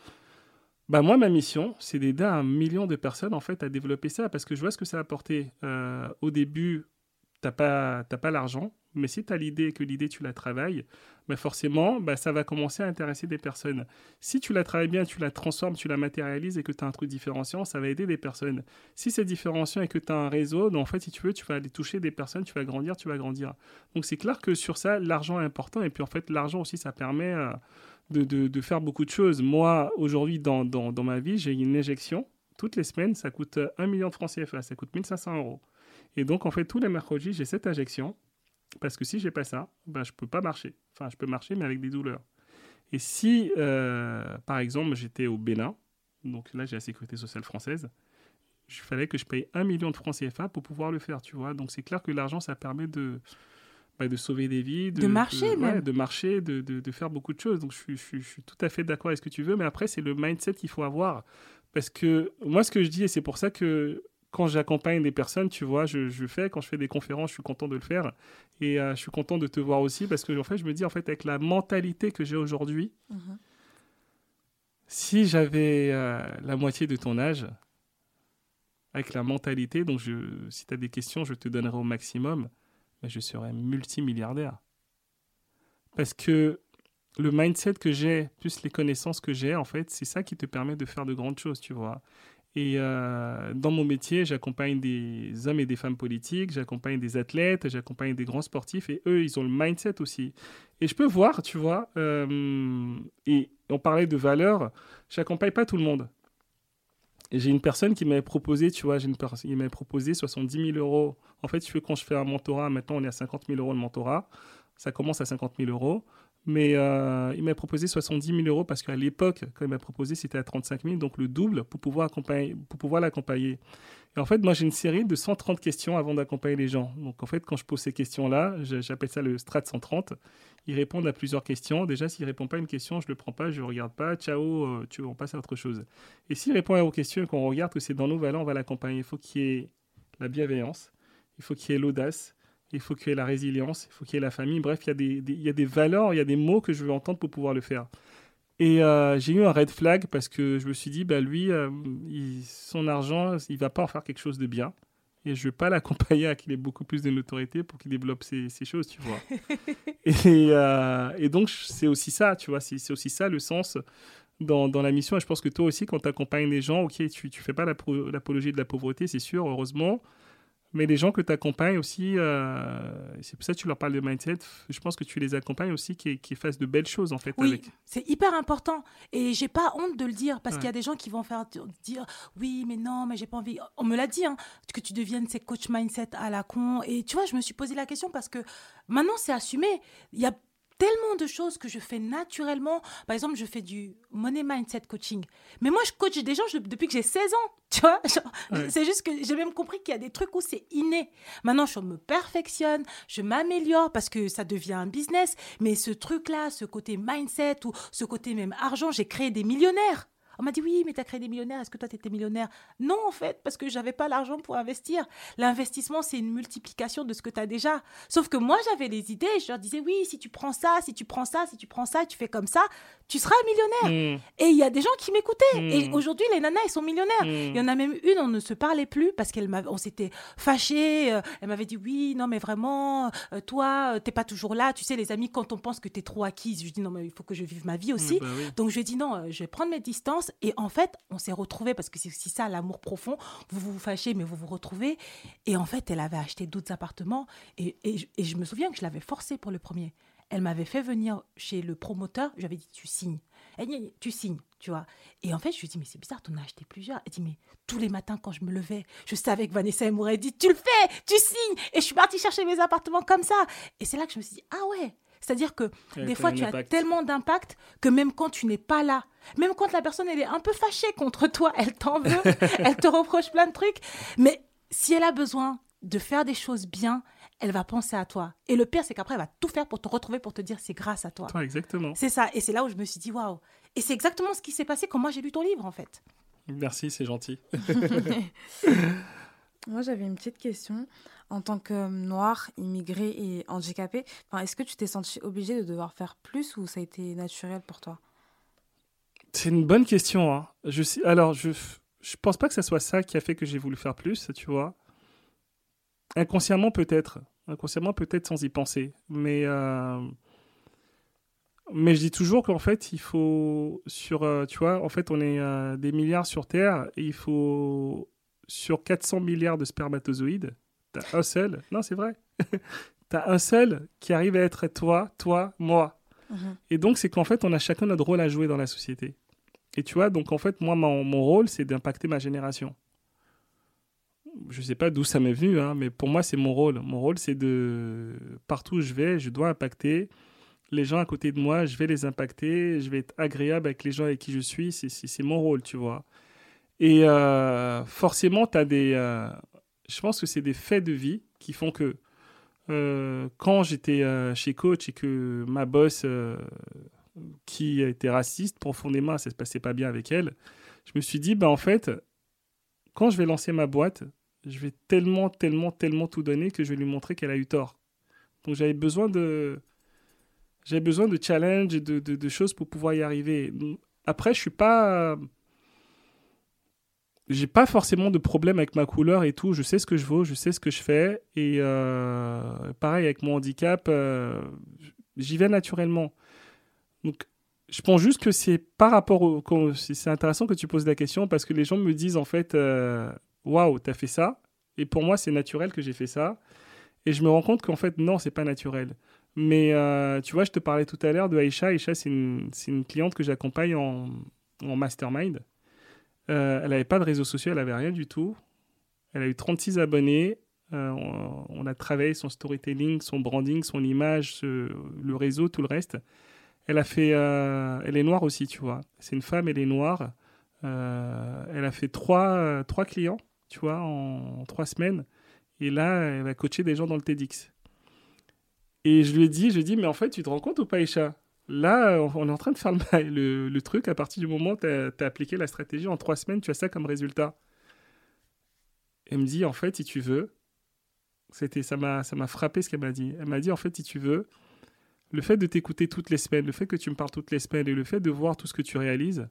bah moi, ma mission, c'est d'aider un million de personnes en fait à développer ça parce que je vois ce que ça a apporté. Euh, au début, tu n'as pas, pas l'argent, mais si tu as l'idée que l'idée, tu la travailles, bah forcément, bah, ça va commencer à intéresser des personnes. Si tu la travailles bien, tu la transformes, tu la matérialises et que tu as un truc différenciant, ça va aider des personnes. Si c'est différenciant et que tu as un réseau, donc en fait, si tu veux, tu vas aller toucher des personnes, tu vas grandir, tu vas grandir. Donc c'est clair que sur ça, l'argent est important. Et puis en fait, l'argent aussi, ça permet... Euh, de, de, faire beaucoup de choses. Moi, aujourd'hui, dans, dans, dans, ma vie, j'ai une injection. Toutes les semaines, ça coûte 1 million de francs CFA, ça coûte 1500 euros. Et donc, en fait, tous les mercredis, j'ai cette injection. Parce que si j'ai pas ça, ben, je peux pas marcher. Enfin, je peux marcher, mais avec des douleurs. Et si, euh, par exemple, j'étais au Bénin, donc là, j'ai la sécurité sociale française, il fallait que je paye 1 million de francs CFA pour pouvoir le faire, tu vois. Donc, c'est clair que l'argent, ça permet de, bah, de sauver des vies, de, marcher, de, de marcher, de, de, faire beaucoup de choses. Donc je, je, je suis tout à fait d'accord avec ce que tu veux, mais après c'est le mindset qu'il faut avoir. Parce que moi ce que je dis, et c'est pour ça que quand j'accompagne des personnes, tu vois, je, je, fais, quand je fais des conférences, je suis content de le faire. Et euh, je suis content de te voir aussi parce que en fait, je me dis, en fait, avec la mentalité que j'ai aujourd'hui, mhm. si j'avais euh, la moitié de ton âge, avec la mentalité, donc je, si tu as des questions, je te donnerai au maximum je serais multimilliardaire. Parce que le mindset que j'ai, plus les connaissances que j'ai, en fait, c'est ça qui te permet de faire de grandes choses, tu vois. Et euh, dans mon métier, j'accompagne des hommes et des femmes politiques, j'accompagne des athlètes, j'accompagne des grands sportifs, et eux, ils ont le mindset aussi. Et je peux voir, tu vois, euh, et on parlait de valeurs, j'accompagne pas tout le monde j'ai une personne qui m'avait proposé, tu vois, une il m'avait proposé 70 000 euros. En fait, je quand je fais un mentorat, maintenant on est à 50 000 euros le mentorat. Ça commence à 50 000 euros. Mais euh, il m'a proposé 70 000 euros parce qu'à l'époque, quand il m'a proposé, c'était à 35 000, donc le double pour pouvoir, l'accompagner. Et en fait, moi, j'ai une série de 130 questions avant d'accompagner les gens. Donc, en fait, quand je pose ces questions-là, j'appelle ça le strat 130. Ils répondent à plusieurs questions. Déjà, s'il ne répond pas à une question, je ne le prends pas, je ne regarde pas. Ciao, euh, tu, on passe à autre chose. Et s'il répond à vos questions et qu'on regarde que c'est dans nos valeurs, on va l'accompagner. Il faut qu'il y ait la bienveillance, il faut qu'il y ait l'audace, il faut qu'il y ait la résilience, il faut qu'il y ait la famille. Bref, il y, a des, il y a des valeurs, il y a des mots que je veux entendre pour pouvoir le faire. Et euh, j'ai eu un red flag parce que je me suis dit, bah, lui, euh, son argent, il va pas en faire quelque chose de bien. Et je vais pas *laughs* l'accompagner à qu'il ait beaucoup plus de notoriété pour qu'il développe ces, choses, tu vois. *laughs* et, euh, et, donc, c'est aussi ça, tu vois, c'est aussi ça le sens dans, dans, la mission. Et je pense que toi aussi, quand tu accompagnes les gens, ok, tu ne fais pas l'apologie de la pauvreté, c'est sûr, heureusement. Mais les gens que tu accompagnes aussi, euh, c'est pour ça que tu leur parles de mindset, je pense que tu les accompagnes aussi qui, qui fassent de belles choses en fait. Oui, avec. c'est hyper important. Et j'ai pas honte de le dire parce qu'il y a des gens qui vont faire dire oui, mais non, mais j'ai pas envie. On me l'a dit, hein, que tu deviennes ces coach mindset à la con. Et tu vois, je me suis posé la question parce que maintenant c'est assumé. Il y a tellement de choses que je fais naturellement. Par exemple, je fais du money mindset coaching. Mais moi, je coach des gens depuis que j'ai 16 ans. *laughs* Tu vois C'est juste que j'ai même compris qu'il y a des trucs où c'est inné. Maintenant, je me perfectionne, je m'améliore parce que ça devient un business. Mais ce truc-là, ce côté mindset ou ce côté même argent, j'ai créé des millionnaires. On m'a dit oui, mais tu as créé des millionnaires, est-ce que toi tu étais millionnaire? Non, en fait, parce que j'avais pas l'argent pour investir. L'investissement, c'est une multiplication de ce que tu as déjà. Sauf que moi, j'avais les idées, je leur disais oui, si tu prends ça, si tu prends ça, si tu prends ça, tu fais comme ça, tu seras millionnaire. Hmm. Et il y a des gens qui m'écoutaient. Et hmm. aujourd'hui, les nanas, elles sont millionnaires. Hmm. Il y en a même une, on ne se parlait plus parce qu'on s'était fâchés. Euh, elle m'avait dit oui, non, mais vraiment, euh, toi, euh, t'es pas toujours là. Tu sais, les amis, quand on pense que tu es trop acquise, je dis non, mais il faut que je vive ma vie aussi. Bah Donc je lui ai dit non, je vais prendre mes distances et en fait, on s'est retrouvés parce que c'est aussi ça, l'amour profond. Vous vous fâchez, mais vous vous retrouvez. Et en fait, elle avait acheté d'autres appartements. Et, je me souviens que je l'avais forcée pour le premier. Elle m'avait fait venir chez le promoteur. Je lui avais dit, tu signes. Elle dit, tu signes, tu vois. Et en fait, je lui ai dit, mais c'est bizarre, tu en as acheté plusieurs. Elle dit, mais tous les matins, quand je me levais, je savais que Vanessa, m'aurait dit, tu le fais, tu signes. Et je suis partie chercher mes appartements comme ça. Et c'est là que je me suis dit, ah ouais, c'est-à-dire que des fois, tu as tellement d'impact que même quand tu n'es pas là, même quand la personne elle est un peu fâchée contre toi, *laughs* elle t'en veut, elle te reproche plein de trucs, mais si elle a besoin de faire des choses bien, elle va penser à toi. Et le pire, c'est qu'après, elle va tout faire pour te retrouver, pour te dire c'est grâce à toi. exactement. C'est ça. Et c'est là où je me suis dit waouh. Et c'est exactement ce qui s'est passé quand moi j'ai lu ton livre, en fait. Merci, c'est gentil. *laughs* moi, j'avais une petite question en tant que noire, immigrée et handicapée, est-ce que tu t'es senti obligée de devoir faire plus ou ça a été naturel pour toi? C'est une bonne question. Hein. Je sais, alors, je je pense pas que ce soit ça qui a fait que j'ai voulu faire plus, tu vois. Inconsciemment peut-être, inconsciemment peut-être sans y penser, mais euh, mais je dis toujours qu'en fait il faut sur, euh, tu vois, en fait on est euh, des milliards sur Terre et il faut sur 400 milliards de spermatozoïdes, T'as un seul. Non, c'est vrai. *laughs* T'as un seul qui arrive à être toi, toi, moi. Mhm. Et donc, c'est qu'en fait, on a chacun notre rôle à jouer dans la société. Et tu vois, donc en fait, moi, mon, mon rôle, c'est d'impacter ma génération. Je sais pas d'où ça m'est venu, hein, mais pour moi, c'est mon rôle. Mon rôle, c'est de. Partout où je vais, je dois impacter les gens à côté de moi, je vais les impacter, je vais être agréable avec les gens avec qui je suis. C'est mon rôle, tu vois. Et euh, forcément, tu as des. Euh, je pense que c'est des faits de vie qui font que euh, quand j'étais chez Coach et que ma boss, qui était raciste profondément, ça se passait pas bien avec elle, je me suis dit, bah, en fait, quand je vais lancer ma boîte, je vais tellement, tellement, tellement tout donner que je vais lui montrer qu'elle a eu tort. Donc j'avais besoin de, j'avais besoin de challenge et de, de, de, choses pour pouvoir y arriver. Après, je suis pas j'ai pas forcément de problème avec ma couleur et tout. Je sais ce que je vaux, je sais ce que je fais. Et euh, pareil avec mon handicap, euh, j'y vais naturellement. Donc, je pense juste que c'est par rapport au. C'est intéressant que tu poses la question parce que les gens me disent en fait euh, Waouh, t'as fait ça. Et pour moi, c'est naturel que j'ai fait ça. Et je me rends compte qu'en fait, non, c'est pas naturel. Mais tu vois, je te parlais tout à l'heure de Aïcha. Aïcha, c'est une, une, cliente que j'accompagne en, en mastermind. Euh, elle n'avait pas de réseaux sociaux, elle n'avait rien du tout. Elle a eu 36 abonnés. Euh, on, a travaillé son storytelling, son branding, son image, le réseau, tout le reste. Elle a fait, euh, elle est noire aussi, tu vois. C'est une femme, elle est noire. elle a fait trois, trois clients, tu vois, en, trois semaines. Et là, elle va coacher des gens dans le TEDx. Et je lui ai dit, je lui ai dit, mais en fait, tu te rends compte ou pas, Isha Là, on est en train de faire le, truc. À partir du moment où tu as, appliqué la stratégie, en trois semaines, tu as ça comme résultat. Elle me dit, en fait, si tu veux, c'était ça m'a frappé ce qu'elle m'a dit. Elle m'a dit, en fait, si tu veux, le fait de t'écouter toutes les semaines, le fait que tu me parles toutes les semaines et le fait de voir tout ce que tu réalises,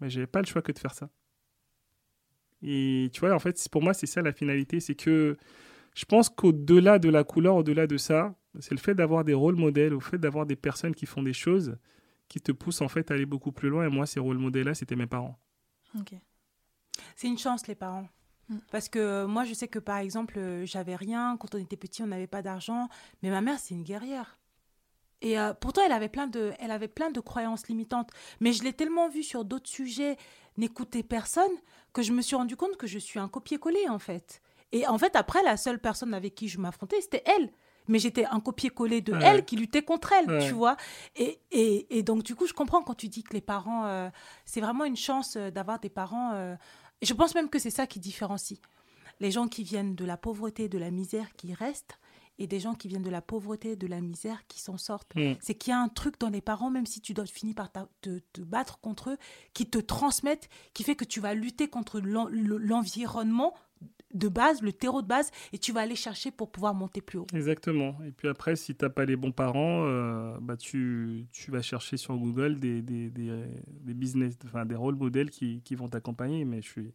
mais j'avais pas le choix que de faire ça. Et tu vois, en fait, pour moi, c'est ça la finalité. C'est que je pense qu'au-delà de la couleur, au-delà de ça, c'est le fait d'avoir des rôles modèles, au fait d'avoir des personnes qui font des choses qui te poussent en fait à aller beaucoup plus loin. Et moi, ces rôles modèles-là, c'était mes parents. C'est une chance, les parents. Mm. Parce que moi, je sais que par exemple, euh, j'avais rien. Quand on était petit, on n'avait pas d'argent. Mais ma mère, c'est une guerrière. Et euh, pourtant, elle avait, plein de, elle avait plein de croyances limitantes. Mais je l'ai tellement vue sur d'autres sujets, n'écouter personne, que je me suis rendu compte que je suis un copier-coller, en fait. Et en fait, après, la seule personne avec qui je m'affrontais, c'était elle. Mais j'étais un copier-coller de elle qui luttait contre elle, tu vois. Et, et, et, donc, du coup, je comprends quand tu dis que les parents, euh, c'est vraiment une chance d'avoir des parents et je pense même que c'est ça qui différencie les gens qui viennent de la pauvreté, de la misère, qui restent, et des gens qui viennent de la pauvreté, de la misère, qui s'en sortent. Mm. C'est qu'il y a un truc dans les parents, même si tu dois finir par te, battre contre eux, qui te transmettent, qui fait que tu vas lutter contre l'environnement de base, le terreau de base, et tu vas aller chercher pour pouvoir monter plus haut. Exactement. Et puis après, si tu n'as pas les bons parents, euh, bah tu, tu, vas chercher sur Google des, des, des, des business, enfin des rôles modèles qui, qui vont t'accompagner. Mais je suis,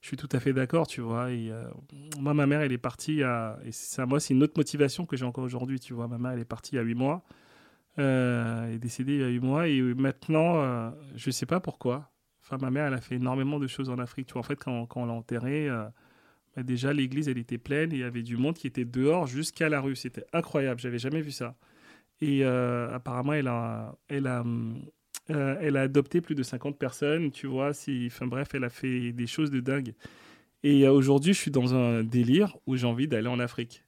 je suis tout à fait d'accord, tu vois. Et, euh, moi, ma mère, elle est partie à, et ça, moi, c'est une autre motivation que j'ai encore aujourd'hui, tu vois. Ma mère, elle est partie a huit mois, euh, elle est décédée il y a huit mois, et maintenant, je ne sais pas pourquoi. Enfin, ma mère, elle a fait énormément de choses en Afrique. Tu vois, en fait, quand, quand on l'a enterrée, bah, déjà l'église elle était pleine et il y avait du monde qui était dehors jusqu'à la rue. C'était incroyable, j'avais jamais vu ça. Et euh, apparemment elle a, elle a, euh, adopté plus de 50 personnes, tu vois. Si, enfin bref, elle a fait des choses de dingue. Et euh, aujourd'hui, je suis dans un délire où j'ai envie d'aller en Afrique.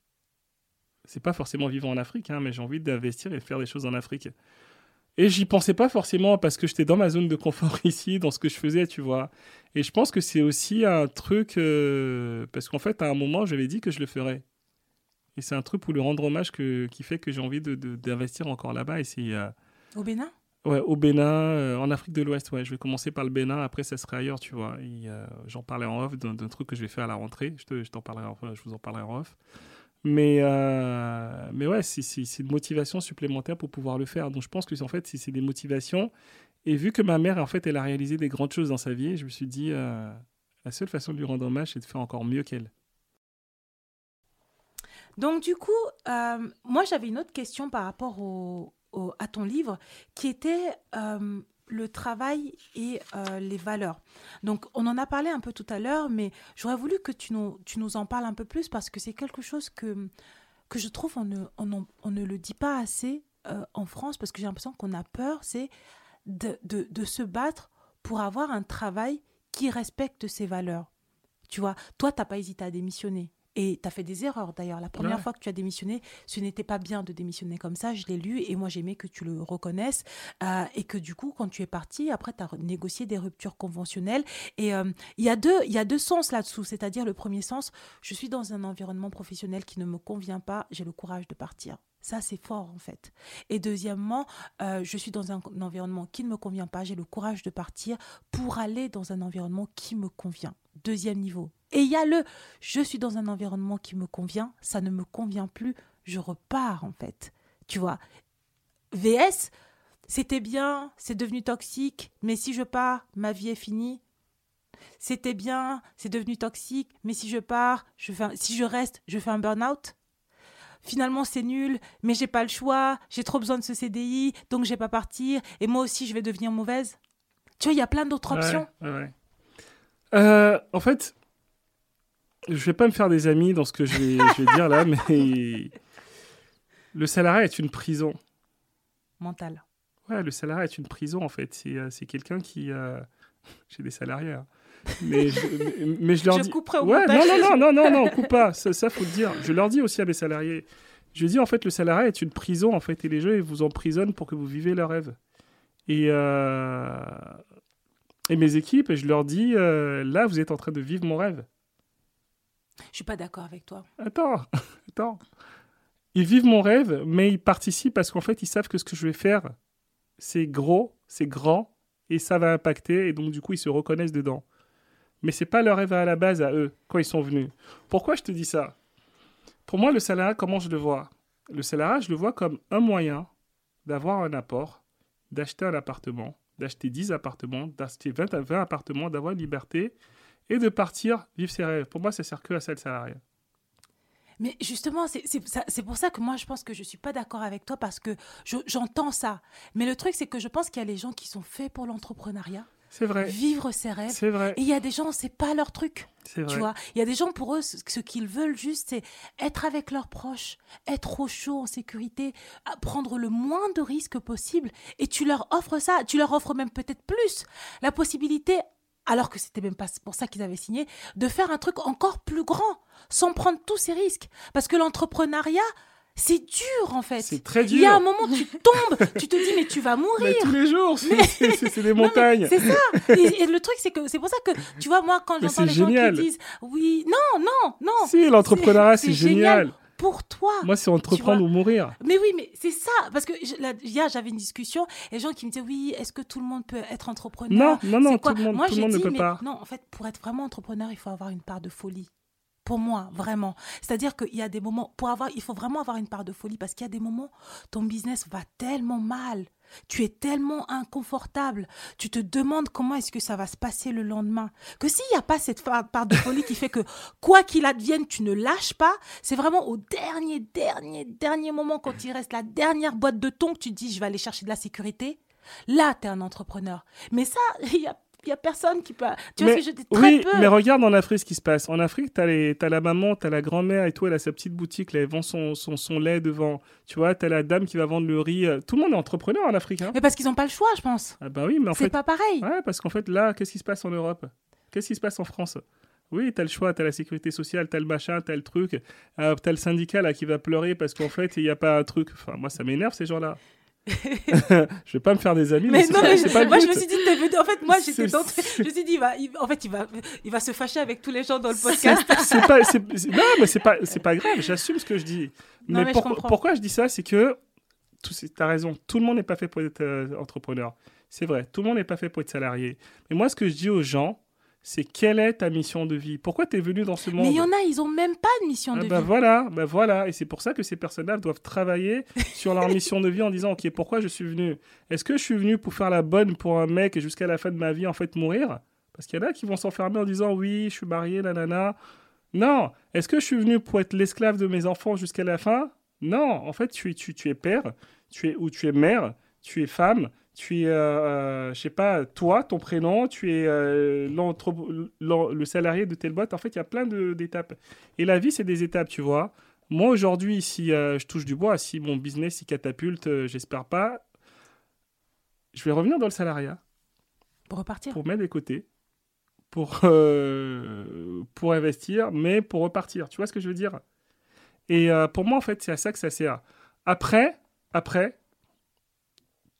C'est pas forcément vivre en Afrique, hein, mais j'ai envie d'investir et faire des choses en Afrique. Et j'y pensais pas forcément parce que j'étais dans ma zone de confort *laughs* ici, dans ce que je faisais, tu vois. Et je pense que c'est aussi un truc, euh, parce qu'en fait, à un moment, j'avais dit que je le ferais. Et c'est un truc pour lui rendre hommage que, qui fait que j'ai envie d'investir de, encore là-bas. Et c'est, euh, Au Bénin? Ouais, au Bénin, euh, en Afrique de l'Ouest, ouais. Je vais commencer par le Bénin, après ça serait ailleurs, tu vois. j'en parlais en off d'un truc que je vais faire à la rentrée. Je, te, je, parlerai je vous en parlerai en off. Mais, euh, mais ouais, c'est une motivation supplémentaire pour pouvoir le faire. Donc je pense que en fait, c'est des motivations. Et vu que ma mère, en fait, elle a réalisé des grandes choses dans sa vie, je me suis dit, euh, la seule façon de lui rendre hommage, c'est de faire encore mieux qu'elle. Donc du coup, euh, moi j'avais une autre question par rapport au, à ton livre, qui était le travail et euh, les valeurs. Donc, on en a parlé un peu tout à l'heure, mais j'aurais voulu que tu nous, en parles un peu plus parce que c'est quelque chose que, que je trouve on ne, le dit pas assez euh, en France parce que j'ai l'impression qu'on a peur, c'est de, de, de se battre pour avoir un travail qui respecte ses valeurs. Tu vois, toi, tu n'as pas hésité à démissionner. Et tu as fait des erreurs d'ailleurs. La première fois que tu as démissionné, ce n'était pas bien de démissionner comme ça. Je l'ai lu et moi j'aimais que tu le reconnaisses. Euh, et que du coup, quand tu es parti, après tu as négocié des ruptures conventionnelles. Et euh, il y, a deux, y a deux sens là-dessous. C'est-à-dire le premier sens, je suis dans un environnement professionnel qui ne me convient pas, j'ai le courage de partir. Ça, c'est fort en fait. Et deuxièmement, euh, je suis dans un, environnement qui ne me convient pas, j'ai le courage de partir pour aller dans un environnement qui me convient. Deuxième niveau. Et il y a le je suis dans un environnement qui me convient, ça ne me convient plus, je repars en fait. Tu vois. VS, c'était bien, c'est devenu toxique, mais si je pars, ma vie est finie. C'était bien, c'est devenu toxique, mais si je pars, je fais si je reste, je fais un burn-out finalement c'est nul, mais j'ai pas le choix, j'ai trop besoin de ce CDI, donc je vais pas partir, et moi aussi je vais devenir mauvaise. Tu vois, il y a plein d'autres options. Euh, en fait, je vais pas me faire des amis dans ce que je vais, dire là, *laughs* mais le salariat est une prison. Mentale. Ouais, le salariat est une prison en fait. C'est euh, quelqu'un qui. Euh, *laughs* j'ai des salariés. Hein. Mais je, mais, je leur je dis. Couperai au ouais, non, non, non, non, non, coupe pas. Ça, ça, faut le dire. Je leur dis aussi à mes salariés. Je dis en fait, le salariat est une prison en fait, et les jeux ils vous emprisonnent pour que vous vivez leur rêve. Et, euh, et mes équipes, je leur dis, là, vous êtes en train de vivre mon rêve. Je suis pas d'accord avec toi. Attends, *laughs* attends. Ils vivent mon rêve, mais ils participent parce qu'en fait, ils savent que ce que je vais faire, c'est gros, c'est grand, et ça va impacter, et donc du coup, ils se reconnaissent dedans. Mais c'est pas leur rêve à la base à eux, quand ils sont venus. Pourquoi je te dis ça? Pour moi, le salariat, comment je le vois? Le salariat, je le vois comme un moyen d'avoir un apport, d'acheter un appartement, d'acheter 10 appartements, d'acheter 20, 20 appartements, d'avoir une liberté et de partir vivre ses rêves. Pour moi, ça sert que à ça le salariat. Mais justement, c'est pour ça que moi, je pense que je ne suis pas d'accord avec toi parce que j'entends ça. Mais le truc, c'est que je pense qu'il y a les gens qui sont faits pour l'entrepreneuriat. C'est vrai. vivre ses rêves. C'est vrai. Et il y a des gens, c'est pas leur truc. C'est vrai. Tu vois, il y a des gens pour eux, ce qu'ils veulent juste, c'est être avec leurs proches, être au chaud, en sécurité, prendre le moins de risques possible. Et tu leur offres ça, tu leur offres même peut-être plus la possibilité, alors que c'était même pas pour ça qu'ils avaient signé, de faire un truc encore plus grand, sans prendre tous ces risques. Parce que l'entrepreneuriat, c'est dur en fait. C'est très Il y a un dur. moment, tu tombes, tu te dis, mais tu vas mourir. Mais tous les jours, c'est des *laughs* montagnes. C'est ça. Et, et le truc, c'est que c'est pour ça que, tu vois, moi, quand j'entends les gens génial. qui disent, oui, non, non, non. Si, l'entrepreneuriat, c'est génial. Pour toi. Moi, c'est entreprendre ou mourir. Mais oui, mais c'est ça. Parce que je- là, hier, j'avais une discussion et les gens qui me disaient, oui, est-ce que tout le monde peut être entrepreneur Non, non, non, tout le monde, Moi, tout le ne peut mais pas. Non, en fait, pour être vraiment entrepreneur, il faut avoir une part de folie. Pour moi, vraiment. C'est-à-dire qu'il y a des moments, pour avoir, il faut vraiment avoir une part de folie parce qu'il y a des moments, ton business va tellement mal. Tu es tellement inconfortable. Tu te demandes comment est-ce que ça va se passer le lendemain. Que s'il n'y a pas cette part de folie qui fait que quoi qu'il advienne, tu ne lâches pas, c'est vraiment au dernier, dernier, dernier moment, quand il reste la dernière boîte de thon, que tu dis je vais aller chercher de la sécurité. Là, tu es un entrepreneur. Mais ça, *laughs* il y a, il y a personne qui peut. Tu vois Mais- ce que je dis Très oui, peu. mais regarde en Afrique ce qui se passe. En Afrique, t'as les- t'as la maman, t'as la grand-mère et tout, elle a sa petite boutique, là, elle vend son, son, son lait devant. Tu vois, t'as la dame qui va vendre le riz. euh, Tout le monde est entrepreneur en Afrique. Hein. Mais parce qu'ils n'ont pas le choix, je pense. Ah bah oui, mais en C'est fait, pas pareil. Ouais, parce qu'en fait, là, qu'est-ce qui se passe en Europe? Qu'est-ce qui se passe en France? Oui, t'as le choix, t'as la sécurité sociale, t'as le machin, t'as le truc, euh, t'as le syndicat là qui va pleurer parce qu'en fait, il n'y a pas un truc. Enfin, moi, ça m'énerve ces gens-là. Je vais pas me faire des amis, mais, Mais non, mais pas le moi je me suis dit, en fait, moi j'étais dans... Je me suis dit, il va, il- en fait, il va, il va se fâcher avec tous les gens dans le podcast. *laughs* C'est- non, mais c'est pas, c'est pas grave. J'assume ce que je dis. Non, mais mais je pourquoi- je dis ça, c'est que c'est- t'as raison. Tout le monde n'est pas fait pour être euh, entrepreneur. C'est vrai. Tout le monde n'est pas fait pour être salarié. Mais moi, ce que je dis aux gens, c'est quelle est ta mission de vie? Pourquoi tu es venu dans ce monde Mais il y en a, ils ont même pas de mission Ah de bah vie. voilà, bah voilà, et c'est pour ça que ces personnes-là doivent travailler sur leur mission de vie en disant ok pourquoi je suis venu? Est-ce que je suis venu pour faire la bonne pour un mec et jusqu'à la fin de ma vie en fait mourir? Parce qu'il y en a qui vont s'enfermer en disant oui je suis marié nanana. Non, est-ce que je suis venu pour être l'esclave de mes enfants jusqu'à la fin? Non, en fait tu es tu, tu es père, tu es ou tu es mère, tu es femme. Tu es, euh, euh, je sais pas, toi, ton prénom, tu es euh, le salarié de telle boîte. En fait, il y a plein d'étapes. Et la vie, c'est des étapes, tu vois. Moi, aujourd'hui, si euh, je touche du bois, si mon business il catapulte, euh, j'espère pas, je vais revenir dans le salariat Pour repartir. pour mettre des côtés, pour, pour investir, mais pour repartir. Tu vois ce que je veux dire? Et pour moi, en fait, c'est à ça que ça sert. Après, après,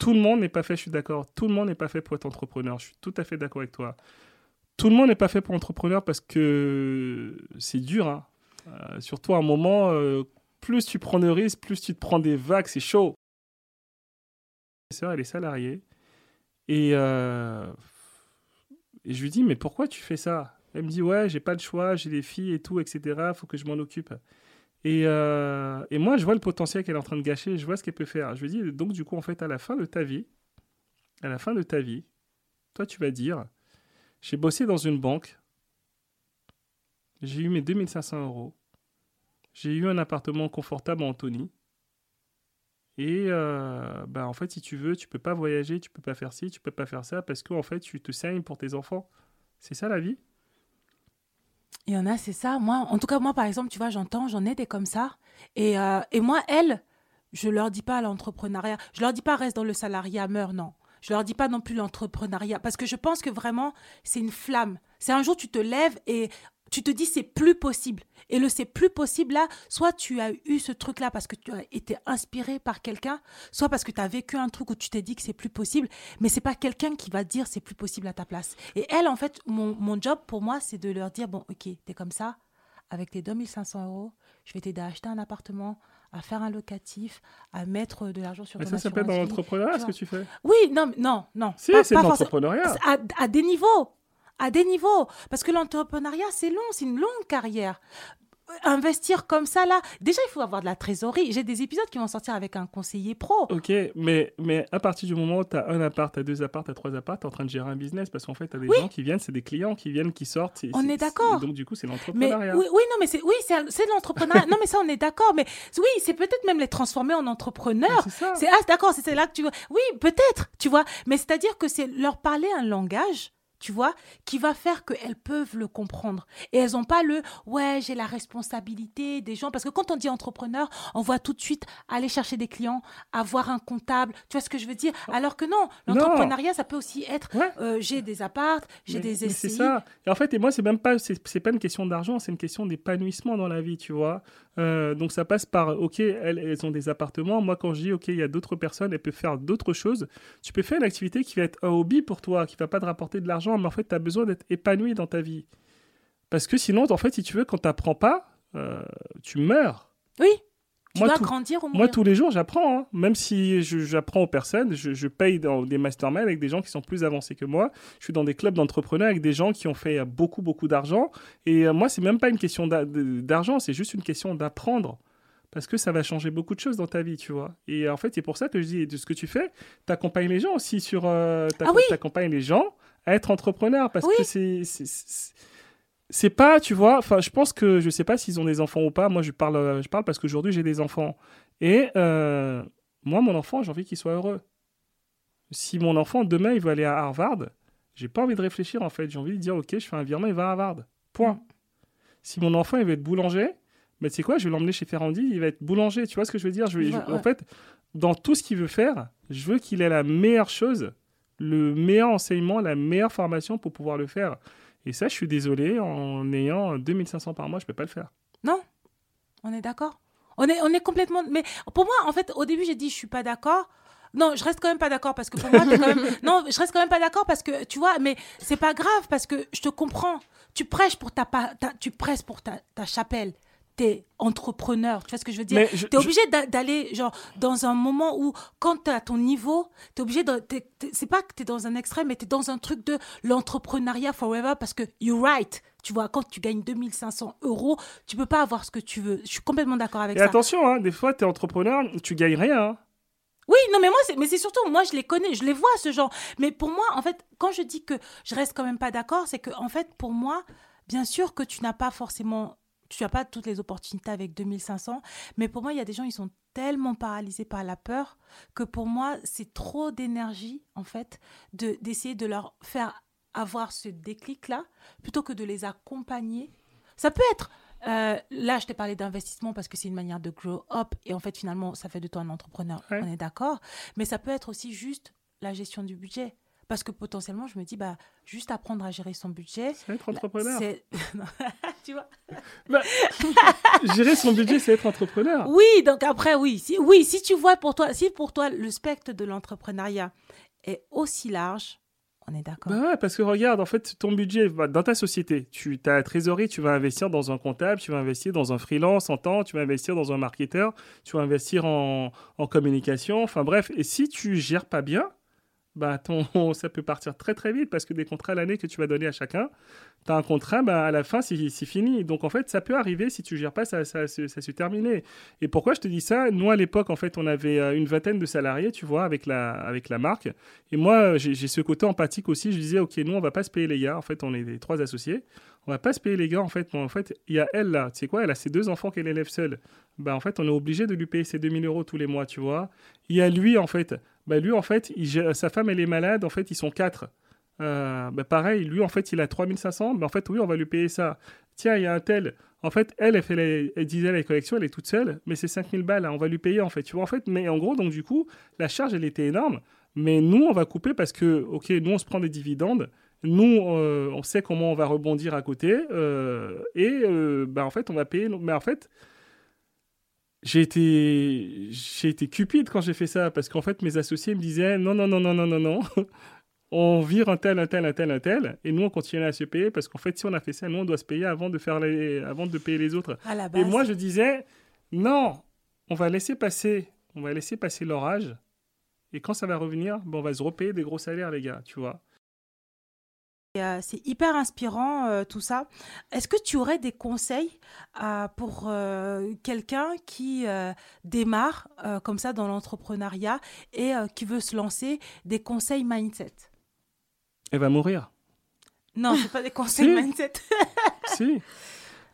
tout le monde n'est pas fait, je suis d'accord, tout le monde n'est pas fait pour être entrepreneur. Je suis tout à fait d'accord avec toi. Tout le monde n'est pas fait pour entrepreneur parce que c'est dur. hein. Euh, surtout à un moment, euh, plus tu prends de risques, plus tu te prends des vagues, c'est chaud. Ma sœur, elle est salariée. Et, euh, et je lui dis, mais pourquoi tu fais ça? Elle me dit, ouais, j'ai pas le choix, j'ai des filles et tout, etc. faut que je m'en occupe. Et, euh, et moi, je vois le potentiel qu'elle est en train de gâcher, je vois ce qu'elle peut faire. Je lui dis, donc du coup, en fait, à la fin de ta vie, à la fin de ta vie, toi, tu vas dire, j'ai bossé dans une banque, j'ai eu mes 2500 euros, j'ai eu un appartement confortable à Antony, et euh, bah, en fait, si tu veux, tu peux pas voyager, tu peux pas faire ci, tu peux pas faire ça, parce qu'en en fait, tu te saignes pour tes enfants. C'est ça la vie? Il y en a, c'est ça. Moi, en tout cas, moi, par exemple, tu vois, j'entends, j'en ai des comme ça. Et, euh, et moi, elles, je leur dis pas l'entrepreneuriat. Je leur dis pas reste dans le salariat, meurs, non. Je leur dis pas non plus l'entrepreneuriat. Parce que je pense que vraiment, c'est une flamme. C'est un jour, tu te lèves et tu te dis c'est plus possible. Et le c'est plus possible là, soit tu as eu ce truc là parce que tu as été inspiré par quelqu'un, soit parce que tu as vécu un truc où tu t'es dit que c'est plus possible, mais c'est pas quelqu'un qui va dire c'est plus possible à ta place. Et elle, en fait, mon, mon job pour moi, c'est de leur dire bon, ok, t'es comme ça, avec tes 2500 euros, je vais t'aider à acheter un appartement, à faire un locatif, à mettre de l'argent sur Mais ton ça s'appelle dans l'entrepreneuriat ce que tu fais Oui, non, non, non. Si, c'est de l'entrepreneuriat. à, à des niveaux. À des niveaux. Parce que l'entrepreneuriat, c'est long, c'est une longue carrière. investir comme ça là, déjà il faut avoir de la trésorerie. J'ai des épisodes qui vont sortir avec un conseiller pro. Ok, mais, mais à partir du moment où tu as un appart, tu as deux apparts, tu as trois apparts, tu es en train de gérer un business parce qu'en fait, tu as des Oui. gens qui viennent, c'est des clients qui viennent, qui sortent. On c'est- est d'accord. c'est- Donc, du coup, c'est l'entrepreneuriat. oui, oui, non, mais c'est oui, c'est c'est l'entrepreneuriat. non, mais ça, on est d'accord. Mais oui, c'est peut-être même les transformer en entrepreneurs. C'est ça. C'est ah, d'accord, c'est c'est là que tu vois. Oui, peut-être, tu vois. Mais c'est-à-dire que c'est leur parler un langage, tu vois, qui va faire qu'elles peuvent le comprendre. Et elles n'ont pas le ouais, j'ai la responsabilité des gens. Parce que quand on dit entrepreneur, on voit tout de suite aller chercher des clients, avoir un comptable. Tu vois ce que je veux dire? Alors que non, l'entrepreneuriat, ça peut aussi être Ouais. euh, j'ai des apparts, j'ai des mais C'est ça. Et en fait, et moi, c'est même pas, c'est pas une question d'argent, c'est une question d'épanouissement dans la vie, tu vois. Euh, donc ça passe par, ok, elles, ont des appartements. Moi, quand je dis, ok, il y a d'autres personnes, elles peuvent faire d'autres choses. Tu peux faire une activité qui va être un hobby pour toi, qui va pas te rapporter de l'argent, mais en fait, tu as besoin d'être épanoui dans ta vie. Parce que sinon, en fait, si tu veux, quand tu n'apprends pas, euh, tu meurs. Oui. Tu Moi, dois tout- grandir au Moi, moins. tous les jours, j'apprends. hein. Même si j'apprends aux personnes, je, je paye dans des masterminds avec des gens qui sont plus avancés que moi. Je suis dans des clubs d'entrepreneurs avec des gens qui ont fait euh, beaucoup, beaucoup d'argent. Et euh, moi, c'est même pas une question d'argent, c'est juste une question d'apprendre. Parce que ça va changer beaucoup de choses dans ta vie, tu vois. Et euh, en fait, c'est pour ça que je dis, de ce que tu fais, tu accompagnes les gens aussi sur... Euh, Ah oui. t'accompagnes les gens à être entrepreneur. Parce Oui. que c'est... c'est- pas, tu vois, enfin, je pense que je sais pas s'ils ont des enfants ou pas. Moi, je parle, euh, je parle parce qu'aujourd'hui, j'ai des enfants. Et euh, moi, mon enfant, j'ai envie qu'il soit heureux. Si mon enfant, demain, il veut aller à Harvard, j'ai pas envie de réfléchir, en fait. J'ai envie de dire, OK, je fais un virement, il va à Harvard. Point. Si mon enfant, il veut être boulanger, mais tu sais quoi, je vais l'emmener chez Ferrandi, il va être boulanger. Tu vois ce que je veux dire? Je vais, Ouais, je- ouais. En fait, dans tout ce qu'il veut faire, je veux qu'il ait la meilleure chose, le meilleur enseignement, la meilleure formation pour pouvoir le faire. Et ça, je suis désolé, en ayant 2500 par mois, je peux pas le faire. Non, on est d'accord. On est, on est complètement. Mais pour moi, en fait, au début, j'ai dit je suis pas d'accord. Non, je reste quand même pas d'accord parce que pour moi, quand même. *laughs* Non, je reste quand même pas d'accord parce que tu vois, mais c'est pas grave parce que je te comprends. Tu prêches pour ta, pa- ta- tu prêches pour ta, ta chapelle. T'es entrepreneur. Tu vois ce que je veux dire? Je- T'es obligé d'a- d'aller genre dans un moment où quand t'es à ton niveau, t'es obligé de. t'es- t'es- C'est pas que t'es dans un extrême, mais t'es dans un truc de l'entrepreneuriat forever parce que you're right. Tu vois, quand tu gagnes 2500 euros, tu peux pas avoir ce que tu veux. Je suis complètement d'accord avec Et ça. attention, hein, des fois, tu es entrepreneur, tu gagnes rien. hein. Oui, non, mais moi, c'est, mais c'est surtout, moi, je les connais, je les vois, ce genre. Mais pour moi, en fait, quand je dis que je reste quand même pas d'accord, c'est que, en fait, pour moi, bien sûr que tu n'as pas forcément, tu n'as pas toutes les opportunités avec 2500, mais pour moi, il y a des gens, ils sont tellement paralysés par la peur que pour moi, c'est trop d'énergie, en fait, de, d'essayer de leur faire avoir ce déclic-là, plutôt que de les accompagner. Ça peut être euh, là, je t'ai parlé d'investissement parce que c'est une manière de grow up et en fait, finalement, ça fait de toi un entrepreneur. Ouais. On est d'accord. Mais ça peut être aussi juste la gestion du budget. Parce que potentiellement, je me dis, bah, juste apprendre à gérer son budget. C'est être *laughs* entrepreneur. tu vois *laughs* Gérer son budget, c'est être entrepreneur. Oui, donc après, oui. Si, oui, si tu vois pour toi, si pour toi, le spectre de l'entrepreneuriat est aussi large, on est d'accord. Bah ouais, parce que regarde, en fait, ton budget, va- dans ta société, tu as la trésorerie, tu vas investir dans un comptable, tu vas investir dans un freelance en temps, tu vas investir dans un marketeur, tu vas investir en, en communication, enfin bref. Et si tu gères pas bien, bah *laughs* ça peut partir très très vite parce que des contrats à l'année que tu vas donner à chacun, tu as un contrat, bah, à la fin, c'est fini. Donc en fait, ça peut arriver, si tu gères pas, ça, ça, ça, ça se terminer. Et pourquoi je te dis ça? Nous, à l'époque, en fait, on avait euh, une vingtaine de salariés, tu vois, avec la, avec la marque. Et moi, euh, j'ai ce côté empathique aussi. Je disais, OK, nous, on va pas se payer les gars. En fait, on est les trois associés. On va pas se payer les gars. En fait, en fait, il y a elle là. Tu sais quoi? Elle a ses deux enfants qu'elle élève seule. Bah, en fait, on est obligé de lui payer ses 2000 euros tous les mois, tu vois. Il y a lui, en fait. Bah, lui, en fait, sa femme, elle est malade. En fait, ils sont quatre. Euh, bah, pareil, lui, en fait, il a 3500. Mais en fait, oui, on va lui payer ça. Tiens, il y a un tel. En fait, elle, elle, fait disait les collections, elle est toute seule, mais c'est 5000 balles, hein, on va lui payer en fait. Tu vois, en fait, mais en gros, donc du coup, la charge, elle était énorme. Mais nous, on va couper parce que, ok, nous, on se prend des dividendes. Nous, euh, on sait comment on va rebondir à côté. euh, et bah, en fait, on va payer. Mais en fait, j'ai été, j'ai été cupide quand j'ai fait ça parce qu'en fait, mes associés me disaient non, non, non, non, non, non, non. *laughs* on vire un tel, un tel, un tel, un tel, et nous on continue à se payer parce qu'en fait, si on a fait ça, nous on doit se payer avant de faire les, avant de payer les autres. À la Et moi, je disais non, on va laisser passer, on va laisser passer l'orage, et quand ça va revenir, bon, on va se repayer des gros salaires, les gars, tu vois. Euh, c'est hyper inspirant euh, tout ça. Est-ce que tu aurais des conseils euh, pour quelqu'un qui démarre comme ça dans l'entrepreneuriat et qui veut se lancer, des conseils mindset? Elle va mourir. Non, c'est pas des *laughs* conseils Si. mindset. si.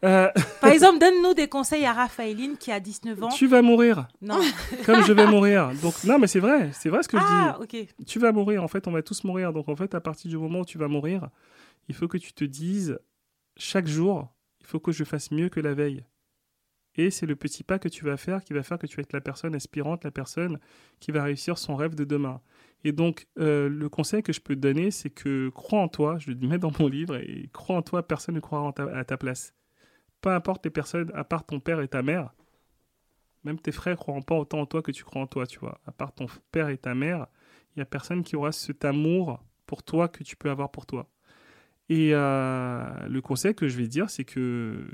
Euh, Par *laughs* exemple, donne-nous des conseils à Raphaëline qui a 19 ans. tu vas mourir, Non. *laughs* comme je vais mourir. Donc, non, mais c'est vrai, c'est vrai ce que je dis. Ah, ok. tu vas mourir. En fait, on va tous mourir. Donc, en fait, à partir du moment où tu vas mourir, il faut que tu te dises chaque jour, il faut que je fasse mieux que la veille. Et c'est le petit pas que tu vas faire qui va faire que tu vas être la personne aspirante, la personne qui va réussir son rêve de demain. Et donc, euh, le conseil que je peux te donner, c'est que crois en toi. Je le mets dans mon livre et crois en toi. Personne ne croira en ta- à ta place. Peu importe les personnes, à part ton père et ta mère, même tes frères croient pas autant en toi que tu crois en toi, tu vois. À part ton père et ta mère, il y a personne qui aura cet amour pour toi que tu peux avoir pour toi. Et euh, le conseil que je vais dire, c'est que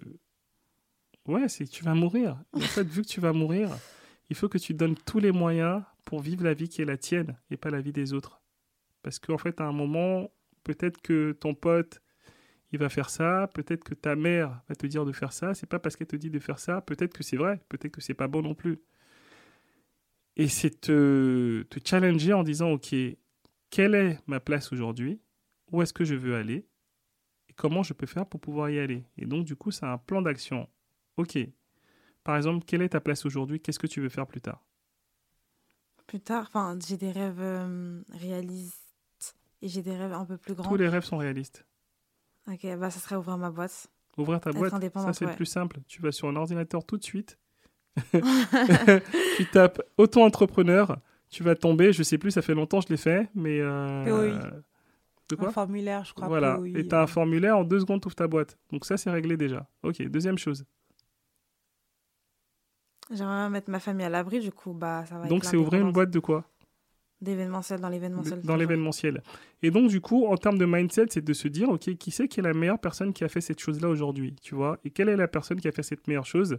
ouais, c'est que tu vas mourir. En fait, vu que tu vas mourir, il faut que tu donnes tous les moyens pour vivre la vie qui est la tienne et pas la vie des autres. Parce qu'en fait, à un moment, peut-être que ton pote, il va faire ça, peut-être que ta mère va te dire de faire ça, c'est pas parce qu'elle te dit de faire ça, peut-être que c'est vrai, peut-être que c'est pas bon non plus. Et c'est te, te challenger en disant, ok, quelle est ma place aujourd'hui? Où est-ce que je veux aller? Et comment je peux faire pour pouvoir y aller? Et donc, du coup, c'est un plan d'action. Ok. Par exemple, quelle est ta place aujourd'hui? Qu'est-ce que tu veux faire plus tard? Plus tard, enfin, j'ai des rêves euh, réalistes et j'ai des rêves un peu plus grands. Tous les rêves sont réalistes. Ok, bah ça serait ouvrir ma boîte. Ouvrir ta Être boîte, ça c'est le plus simple. Tu vas sur un ordinateur tout de suite. *laughs* tu tapes auto-entrepreneur. Tu vas tomber, je sais plus, ça fait longtemps que je l'ai fait, mais. euh, POI. De quoi Un formulaire, je crois. Voilà. POI, Et tu as un formulaire, en deux secondes, tu ouvres ta boîte. Donc ça, c'est réglé déjà. Ok, deuxième chose. J'aimerais mettre ma famille à l'abri, du coup, bah ça va Donc c'est ouvrir une boîte de quoi? D'événementiel dans l'événementiel. Dans l'événementiel. Et donc, du coup, en termes de mindset, c'est de se dire, OK, qui c'est qui est la meilleure personne qui a fait cette chose-là aujourd'hui, tu vois? Et quelle est la personne qui a fait cette meilleure chose?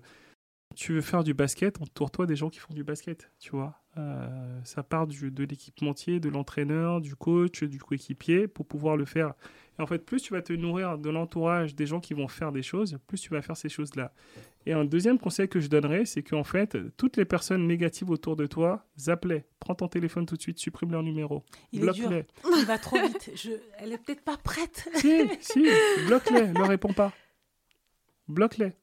Tu veux faire du basket, entoure-toi des gens qui font du basket, tu vois? Euh, Ça part du, de l'équipementier, de l'entraîneur, du coach, du coéquipier, pour pouvoir le faire. Et en fait, plus tu vas te nourrir de l'entourage des gens qui vont faire des choses, plus tu vas faire ces choses-là. Et un deuxième conseil que je donnerais, c'est qu'en fait, toutes les personnes négatives autour de toi, zappe-les. Prends ton téléphone tout de suite, supprime leur numéro. Il est dur. Bloque-les. Il va trop vite. Je... Elle est peut-être pas prête. Si, si, bloque-les, ne réponds pas. Bloque-les.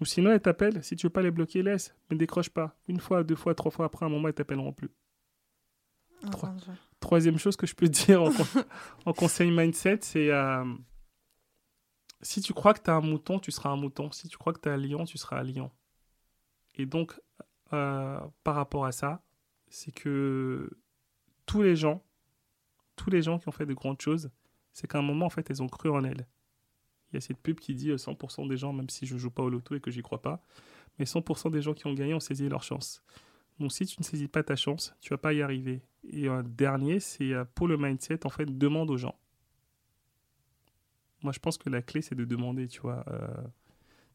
Ou sinon, elles t'appellent. Si tu veux pas les bloquer, laisse. Mais décroche pas. Une fois, deux fois, trois fois après, un moment, elles t'appelleront plus. Trois. Troisième chose que je peux *laughs* dire en, con- en conseil mindset, c'est euh, si tu crois que tu as un mouton, tu seras un mouton. Si tu crois que tu as un lion, tu seras un lion. Et donc, euh, par rapport à ça, c'est que tous les gens, tous les gens qui ont fait de grandes choses, c'est qu'à un moment, en fait, elles ont cru en elles. Il y a cette pub qui dit euh, 100% des gens, même si je joue pas au loto et que j'y crois pas, mais 100% des gens qui ont gagné ont saisi leur chance. Donc si tu ne saisis pas ta chance, tu vas pas y arriver. Et un dernier, c'est euh, pour le mindset, en fait, demande aux gens. Moi, je pense que la clé, c'est de demander, tu vois.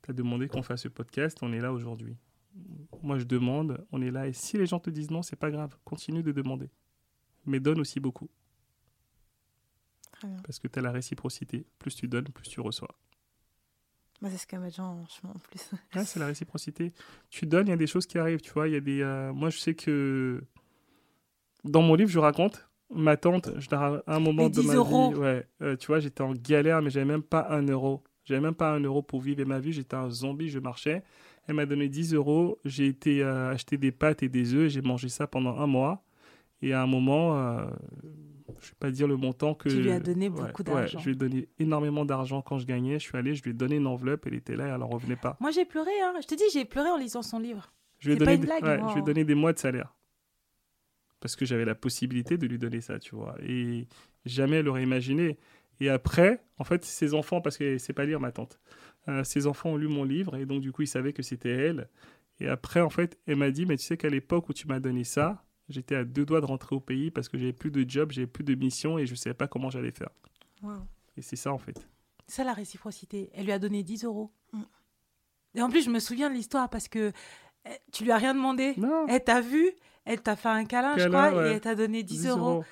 tu as demandé qu'on fasse ce podcast, on est là aujourd'hui. Moi, je demande, on est là. Et si les gens te disent non, c'est pas grave, continue de demander. Mais donne aussi beaucoup. Très bien. Parce que tu as la réciprocité. Plus tu donnes, plus tu reçois. Bah, c'est ce que mes gens en plus. Ouais, c'est la réciprocité. Tu donnes, il y a des choses qui arrivent, tu vois. Il y a des, euh, moi, je sais que dans mon livre, je raconte, ma tante, je à un moment Les de 10 ma euros. vie, ouais, euh, tu vois, j'étais en galère, mais j'avais même pas un euro. J'avais même pas un euro pour vivre ma vie. J'étais un zombie, je marchais. Elle m'a donné 10 euros. J'ai été euh, acheter des pâtes et des œufs. J'ai mangé ça pendant un mois. Et à un moment, euh, je vais pas dire le montant que. Tu lui as donné beaucoup ouais, d'argent. je lui ai donné énormément d'argent quand je gagnais. Je suis allé, je lui ai donné une enveloppe. Elle était là et elle en revenait pas. Moi, j'ai pleuré. Hein. Je te dis, j'ai pleuré en lisant son livre. Je lui ai C'est pas donné, une des- blague, ouais, moi. je lui ai donné des mois de salaire. Parce que j'avais la possibilité de lui donner ça, tu vois. Et jamais elle aurait imaginé. Et après, en fait, ses enfants, parce qu'elle ne sait pas lire, ma tante, euh, ses enfants ont lu mon livre et donc, du coup, ils savaient que c'était elle. Et après, en fait, elle m'a dit, mais tu sais qu'à l'époque où tu m'as donné ça, j'étais à deux doigts de rentrer au pays parce que j'avais plus de job, j'avais plus de mission et je ne savais pas comment j'allais faire. Et c'est ça, en fait. C'est ça la réciprocité. Elle lui a donné 10 euros. Mm. Et en plus, je me souviens de l'histoire parce que eh, tu lui as rien demandé. Non, Elle t'a vu, elle t'a fait un câlin, je crois, ouais. et elle t'a donné 10, euros.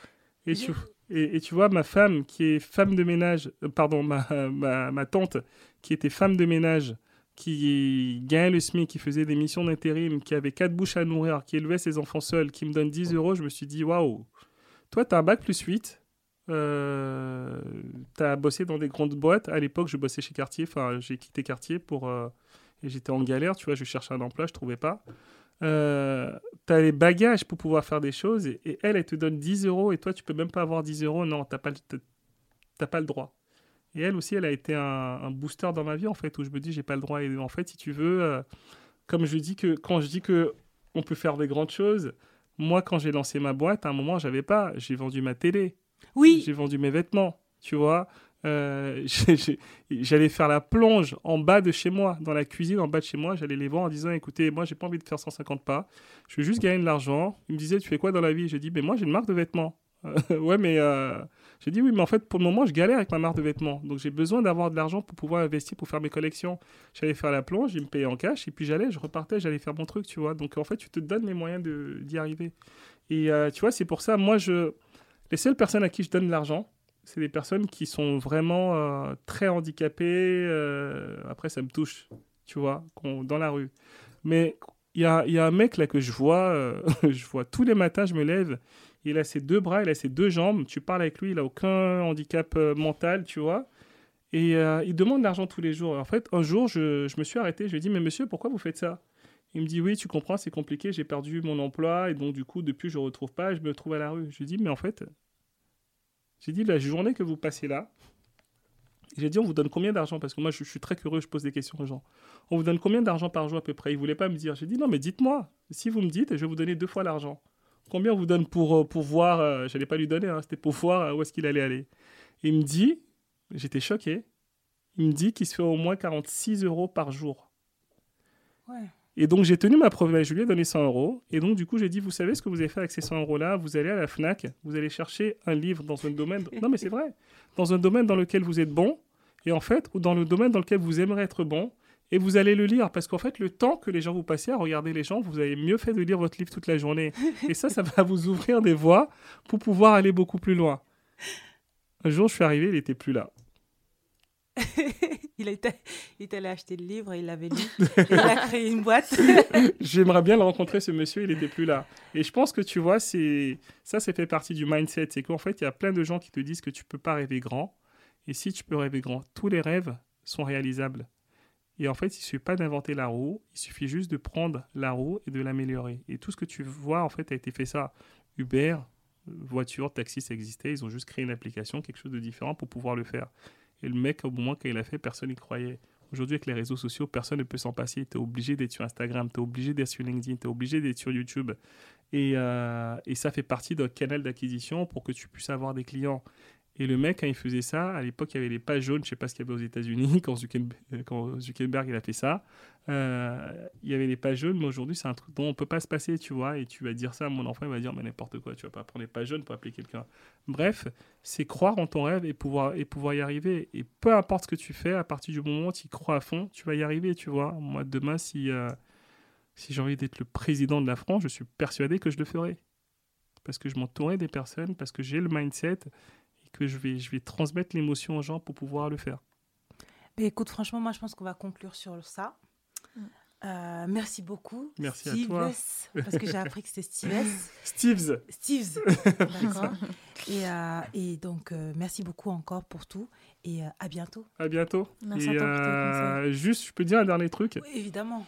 Et tu, Et, et tu vois, ma femme, qui est femme de ménage, euh, pardon, ma, ma, ma tante, qui était femme de ménage, qui gagnait le SMIC, qui faisait des missions d'intérim, qui avait quatre bouches à nourrir, qui élevait ses enfants seuls, qui me donne 10 euros, je me suis dit, waouh, toi, tu as un bac plus 8, euh, tu as bossé dans des grandes boîtes. À l'époque, je bossais chez Cartier, enfin, j'ai quitté Cartier pour. euh, et j'étais en galère, tu vois, je cherchais un emploi, je trouvais pas. Euh, tu as les bagages pour pouvoir faire des choses, et, et elle, elle te donne 10 euros, et toi, tu peux même pas avoir 10 euros, non, tu pas, t'as- t'as pas le droit. Et elle aussi, elle a été un, un booster dans ma vie, en fait, où je me dis, j'ai pas le droit. Et en fait, si tu veux, euh, comme je dis que quand je dis que on peut faire des grandes choses, moi, quand j'ai lancé ma boîte, à un moment, j'avais pas. J'ai vendu ma télé, Oui, j'ai vendu mes vêtements, tu vois. Euh, *laughs* j'allais faire la plonge en bas de chez moi, dans la cuisine en bas de chez moi. J'allais les voir en disant, écoutez, moi, j'ai pas envie de faire 150 pas. Je veux juste gagner de l'argent. Ils me disaient, tu fais quoi dans la vie? J'ai dit, mais moi, j'ai une marque de vêtements. *laughs* ouais, mais euh, j'ai dit oui, mais en fait, pour le moment, je galère avec ma marque de vêtements. Donc, j'ai besoin d'avoir de l'argent pour pouvoir investir, pour faire mes collections. J'allais faire la plonge, ils me payaient en cash, et puis j'allais, je repartais, j'allais faire mon truc, tu vois. Donc, en fait, tu te donnes les moyens d'y arriver. Et euh, tu vois, c'est pour ça, moi, je. Les seules personnes à qui je donne de l'argent, c'est des personnes qui sont vraiment euh, très handicapées. euh, après, ça me touche, tu vois, dans la rue. Mais il y a, un mec là que je vois, euh, *laughs* je vois tous les matins, je me lève, il a ses deux bras, il a ses deux jambes, tu parles avec lui, il a aucun handicap mental, tu vois. Et il demande de l'argent tous les jours. En fait, un jour, je, me suis arrêté, je lui ai dit, mais monsieur, pourquoi vous faites ça? Il me dit, oui, tu comprends, c'est compliqué, j'ai perdu mon emploi, et donc du coup, depuis, je ne retrouve pas, je me trouve à la rue. Je lui dit, mais en fait, j'ai dit, la journée que vous passez là, j'ai dit, on vous donne combien d'argent? Parce que moi, je, je suis très curieux, je pose des questions aux gens. On vous donne combien d'argent par jour à peu près? Il voulait pas me dire. J'ai dit, non, mais dites-moi. Si vous me dites, je vais vous donner deux fois l'argent. Combien on vous donne pour, euh, pour voir euh, J'allais pas lui donner, hein, c'était pour voir euh, où est-ce qu'il allait aller. Il me dit, j'étais choqué, il me dit qu'il se fait au moins 46 euros par jour. Ouais. Et donc j'ai tenu ma promesse, je lui ai donné 100 euros. Et donc du coup j'ai dit, vous savez ce que vous allez faire avec ces 100 euros-là? Vous allez à la FNAC, vous allez chercher un livre dans un domaine... Non mais c'est vrai. Dans un domaine dans lequel vous êtes bon, et en fait, ou dans le domaine dans lequel vous aimeriez être bon, et vous allez le lire. Parce qu'en fait, le temps que les gens vous passez à regarder les gens, vous avez mieux fait de lire votre livre toute la journée. *laughs* Et ça, ça va vous ouvrir des voies pour pouvoir aller beaucoup plus loin. Un jour, je suis arrivé, il n'était plus là. *laughs* il, était, il est allé acheter le livre et il l'avait lu. Et *laughs* il a créé une boîte. *laughs* J'aimerais bien le rencontrer, ce monsieur, il n'était plus là. Et je pense que tu vois, c'est ça, ça fait partie du mindset. C'est qu'en fait, il y a plein de gens qui te disent que tu peux pas rêver grand. Et si tu peux rêver grand, tous les rêves sont réalisables. Et en fait, il suffit pas d'inventer la roue, il suffit juste de prendre la roue et de l'améliorer. Et tout ce que tu vois, en fait, a été fait ça. Uber, voiture, taxi, ça existait. Ils ont juste créé une application, quelque chose de différent pour pouvoir le faire. Et le mec, au moment quand il a fait, personne n'y croyait. Aujourd'hui, avec les réseaux sociaux, personne ne peut s'en passer. Tu es obligé d'être sur Instagram, tu es obligé d'être sur LinkedIn, tu es obligé d'être sur YouTube. Euh, et ça fait partie d'un canal d'acquisition pour que tu puisses avoir des clients. Et le mec, quand il faisait ça, à l'époque, il y avait les pages jaunes, je sais pas ce qu'il y avait aux États-Unis *laughs* quand, Zuckerberg- quand Zuckerberg il a fait ça. Euh, il y avait les pages jaunes, mais aujourd'hui, c'est un truc dont on peut pas se passer, tu vois. Et tu vas dire ça à mon enfant, il va dire, mais n'importe quoi, tu vas pas prendre les pages jaunes pour appeler quelqu'un. Bref, c'est croire en ton rêve et pouvoir, et pouvoir y arriver. Et peu importe ce que tu fais, à partir du moment où tu y crois à fond, tu vas y arriver, tu vois. Moi, demain, si, euh, si j'ai envie d'être le président de la France, je suis persuadé que je le ferai. Parce que je m'entourerai des personnes, parce que j'ai le mindset et que je vais, je vais transmettre l'émotion aux gens pour pouvoir le faire. Mais écoute, franchement, moi, je pense qu'on va conclure sur ça. Euh, merci beaucoup. Merci à Steves, toi. Parce que j'ai appris que c'était Steves. *laughs* Steves, Steves. *laughs* D'accord. Et, euh, et donc, euh, merci beaucoup encore pour tout. Et euh, à bientôt. à bientôt. Merci et à toi pour tes euh, juste, je peux dire un dernier truc? Oui, évidemment.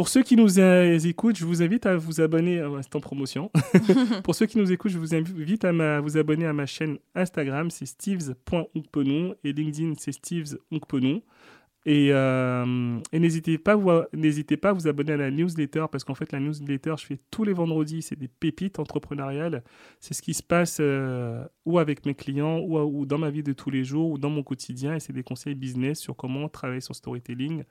Pour ceux qui nous euh, écoutent, je vous invite à vous abonner. en promotion. *laughs* Pour ceux qui nous écoutent, je vous invite à ma- vous abonner à ma chaîne Instagram, c'est steves.unkpenou. Et LinkedIn, c'est steves.unkpenou. Et, euh, et n'hésitez pas, n'hésitez pas à vous abonner à la newsletter parce qu'en fait, la newsletter, je fais tous les vendredis. C'est des pépites entrepreneuriales. C'est ce qui se passe euh, ou avec mes clients ou, ou dans ma vie de tous les jours ou dans mon quotidien. Et c'est des conseils business sur comment travailler son storytelling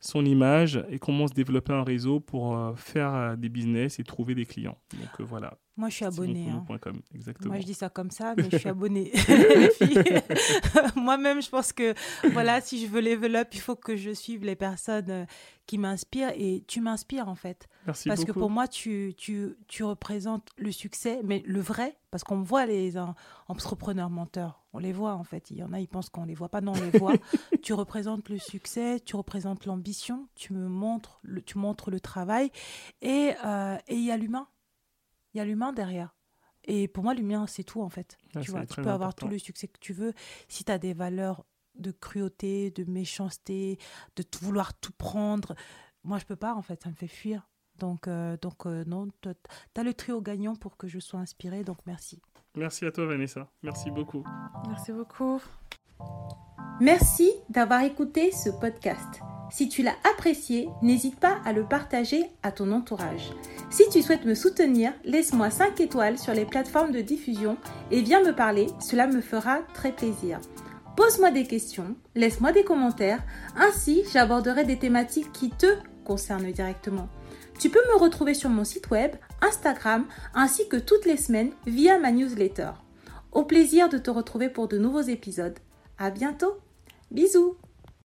son image et comment se développer un réseau pour euh, faire euh, des business et trouver des clients. Donc euh, voilà. Moi, je suis abonnée. Hein. Exactement. Moi, je dis ça comme ça, mais je suis abonnée. *laughs* *laughs* Moi-même, je pense que voilà, si je veux level up, il faut que je suive les personnes qui m'inspirent et tu m'inspires en fait. Merci parce beaucoup. que pour moi, tu, tu, tu représentes le succès, mais le vrai, parce qu'on voit les entrepreneurs menteurs, on les voit en fait. Il y en a, ils pensent qu'on les voit pas, non, on les voit. *laughs* tu représentes le succès, tu représentes l'ambition, tu me montres, le, tu montres le travail et il y a l'humain il y a l'humain derrière. Et pour moi, l'humain, c'est tout en fait. Ah, tu vois, tu peux avoir tout le succès que tu veux. Si tu as des valeurs de cruauté, de méchanceté, de tout vouloir tout prendre, moi, je peux pas en fait. Ça me fait fuir. Donc, euh, donc euh, non, tu as le trio gagnant pour que je sois inspirée. Donc, merci. Merci à toi, Vanessa. Merci beaucoup. Merci beaucoup. Merci d'avoir écouté ce podcast. Si tu l'as apprécié, n'hésite pas à le partager à ton entourage. Si tu souhaites me soutenir, laisse-moi 5 étoiles sur les plateformes de diffusion et viens me parler, cela me fera très plaisir. Pose-moi des questions, laisse-moi des commentaires, ainsi j'aborderai des thématiques qui te concernent directement. Tu peux me retrouver sur mon site web, Instagram, ainsi que toutes les semaines via ma newsletter. Au plaisir de te retrouver pour de nouveaux épisodes. À bientôt. Bisous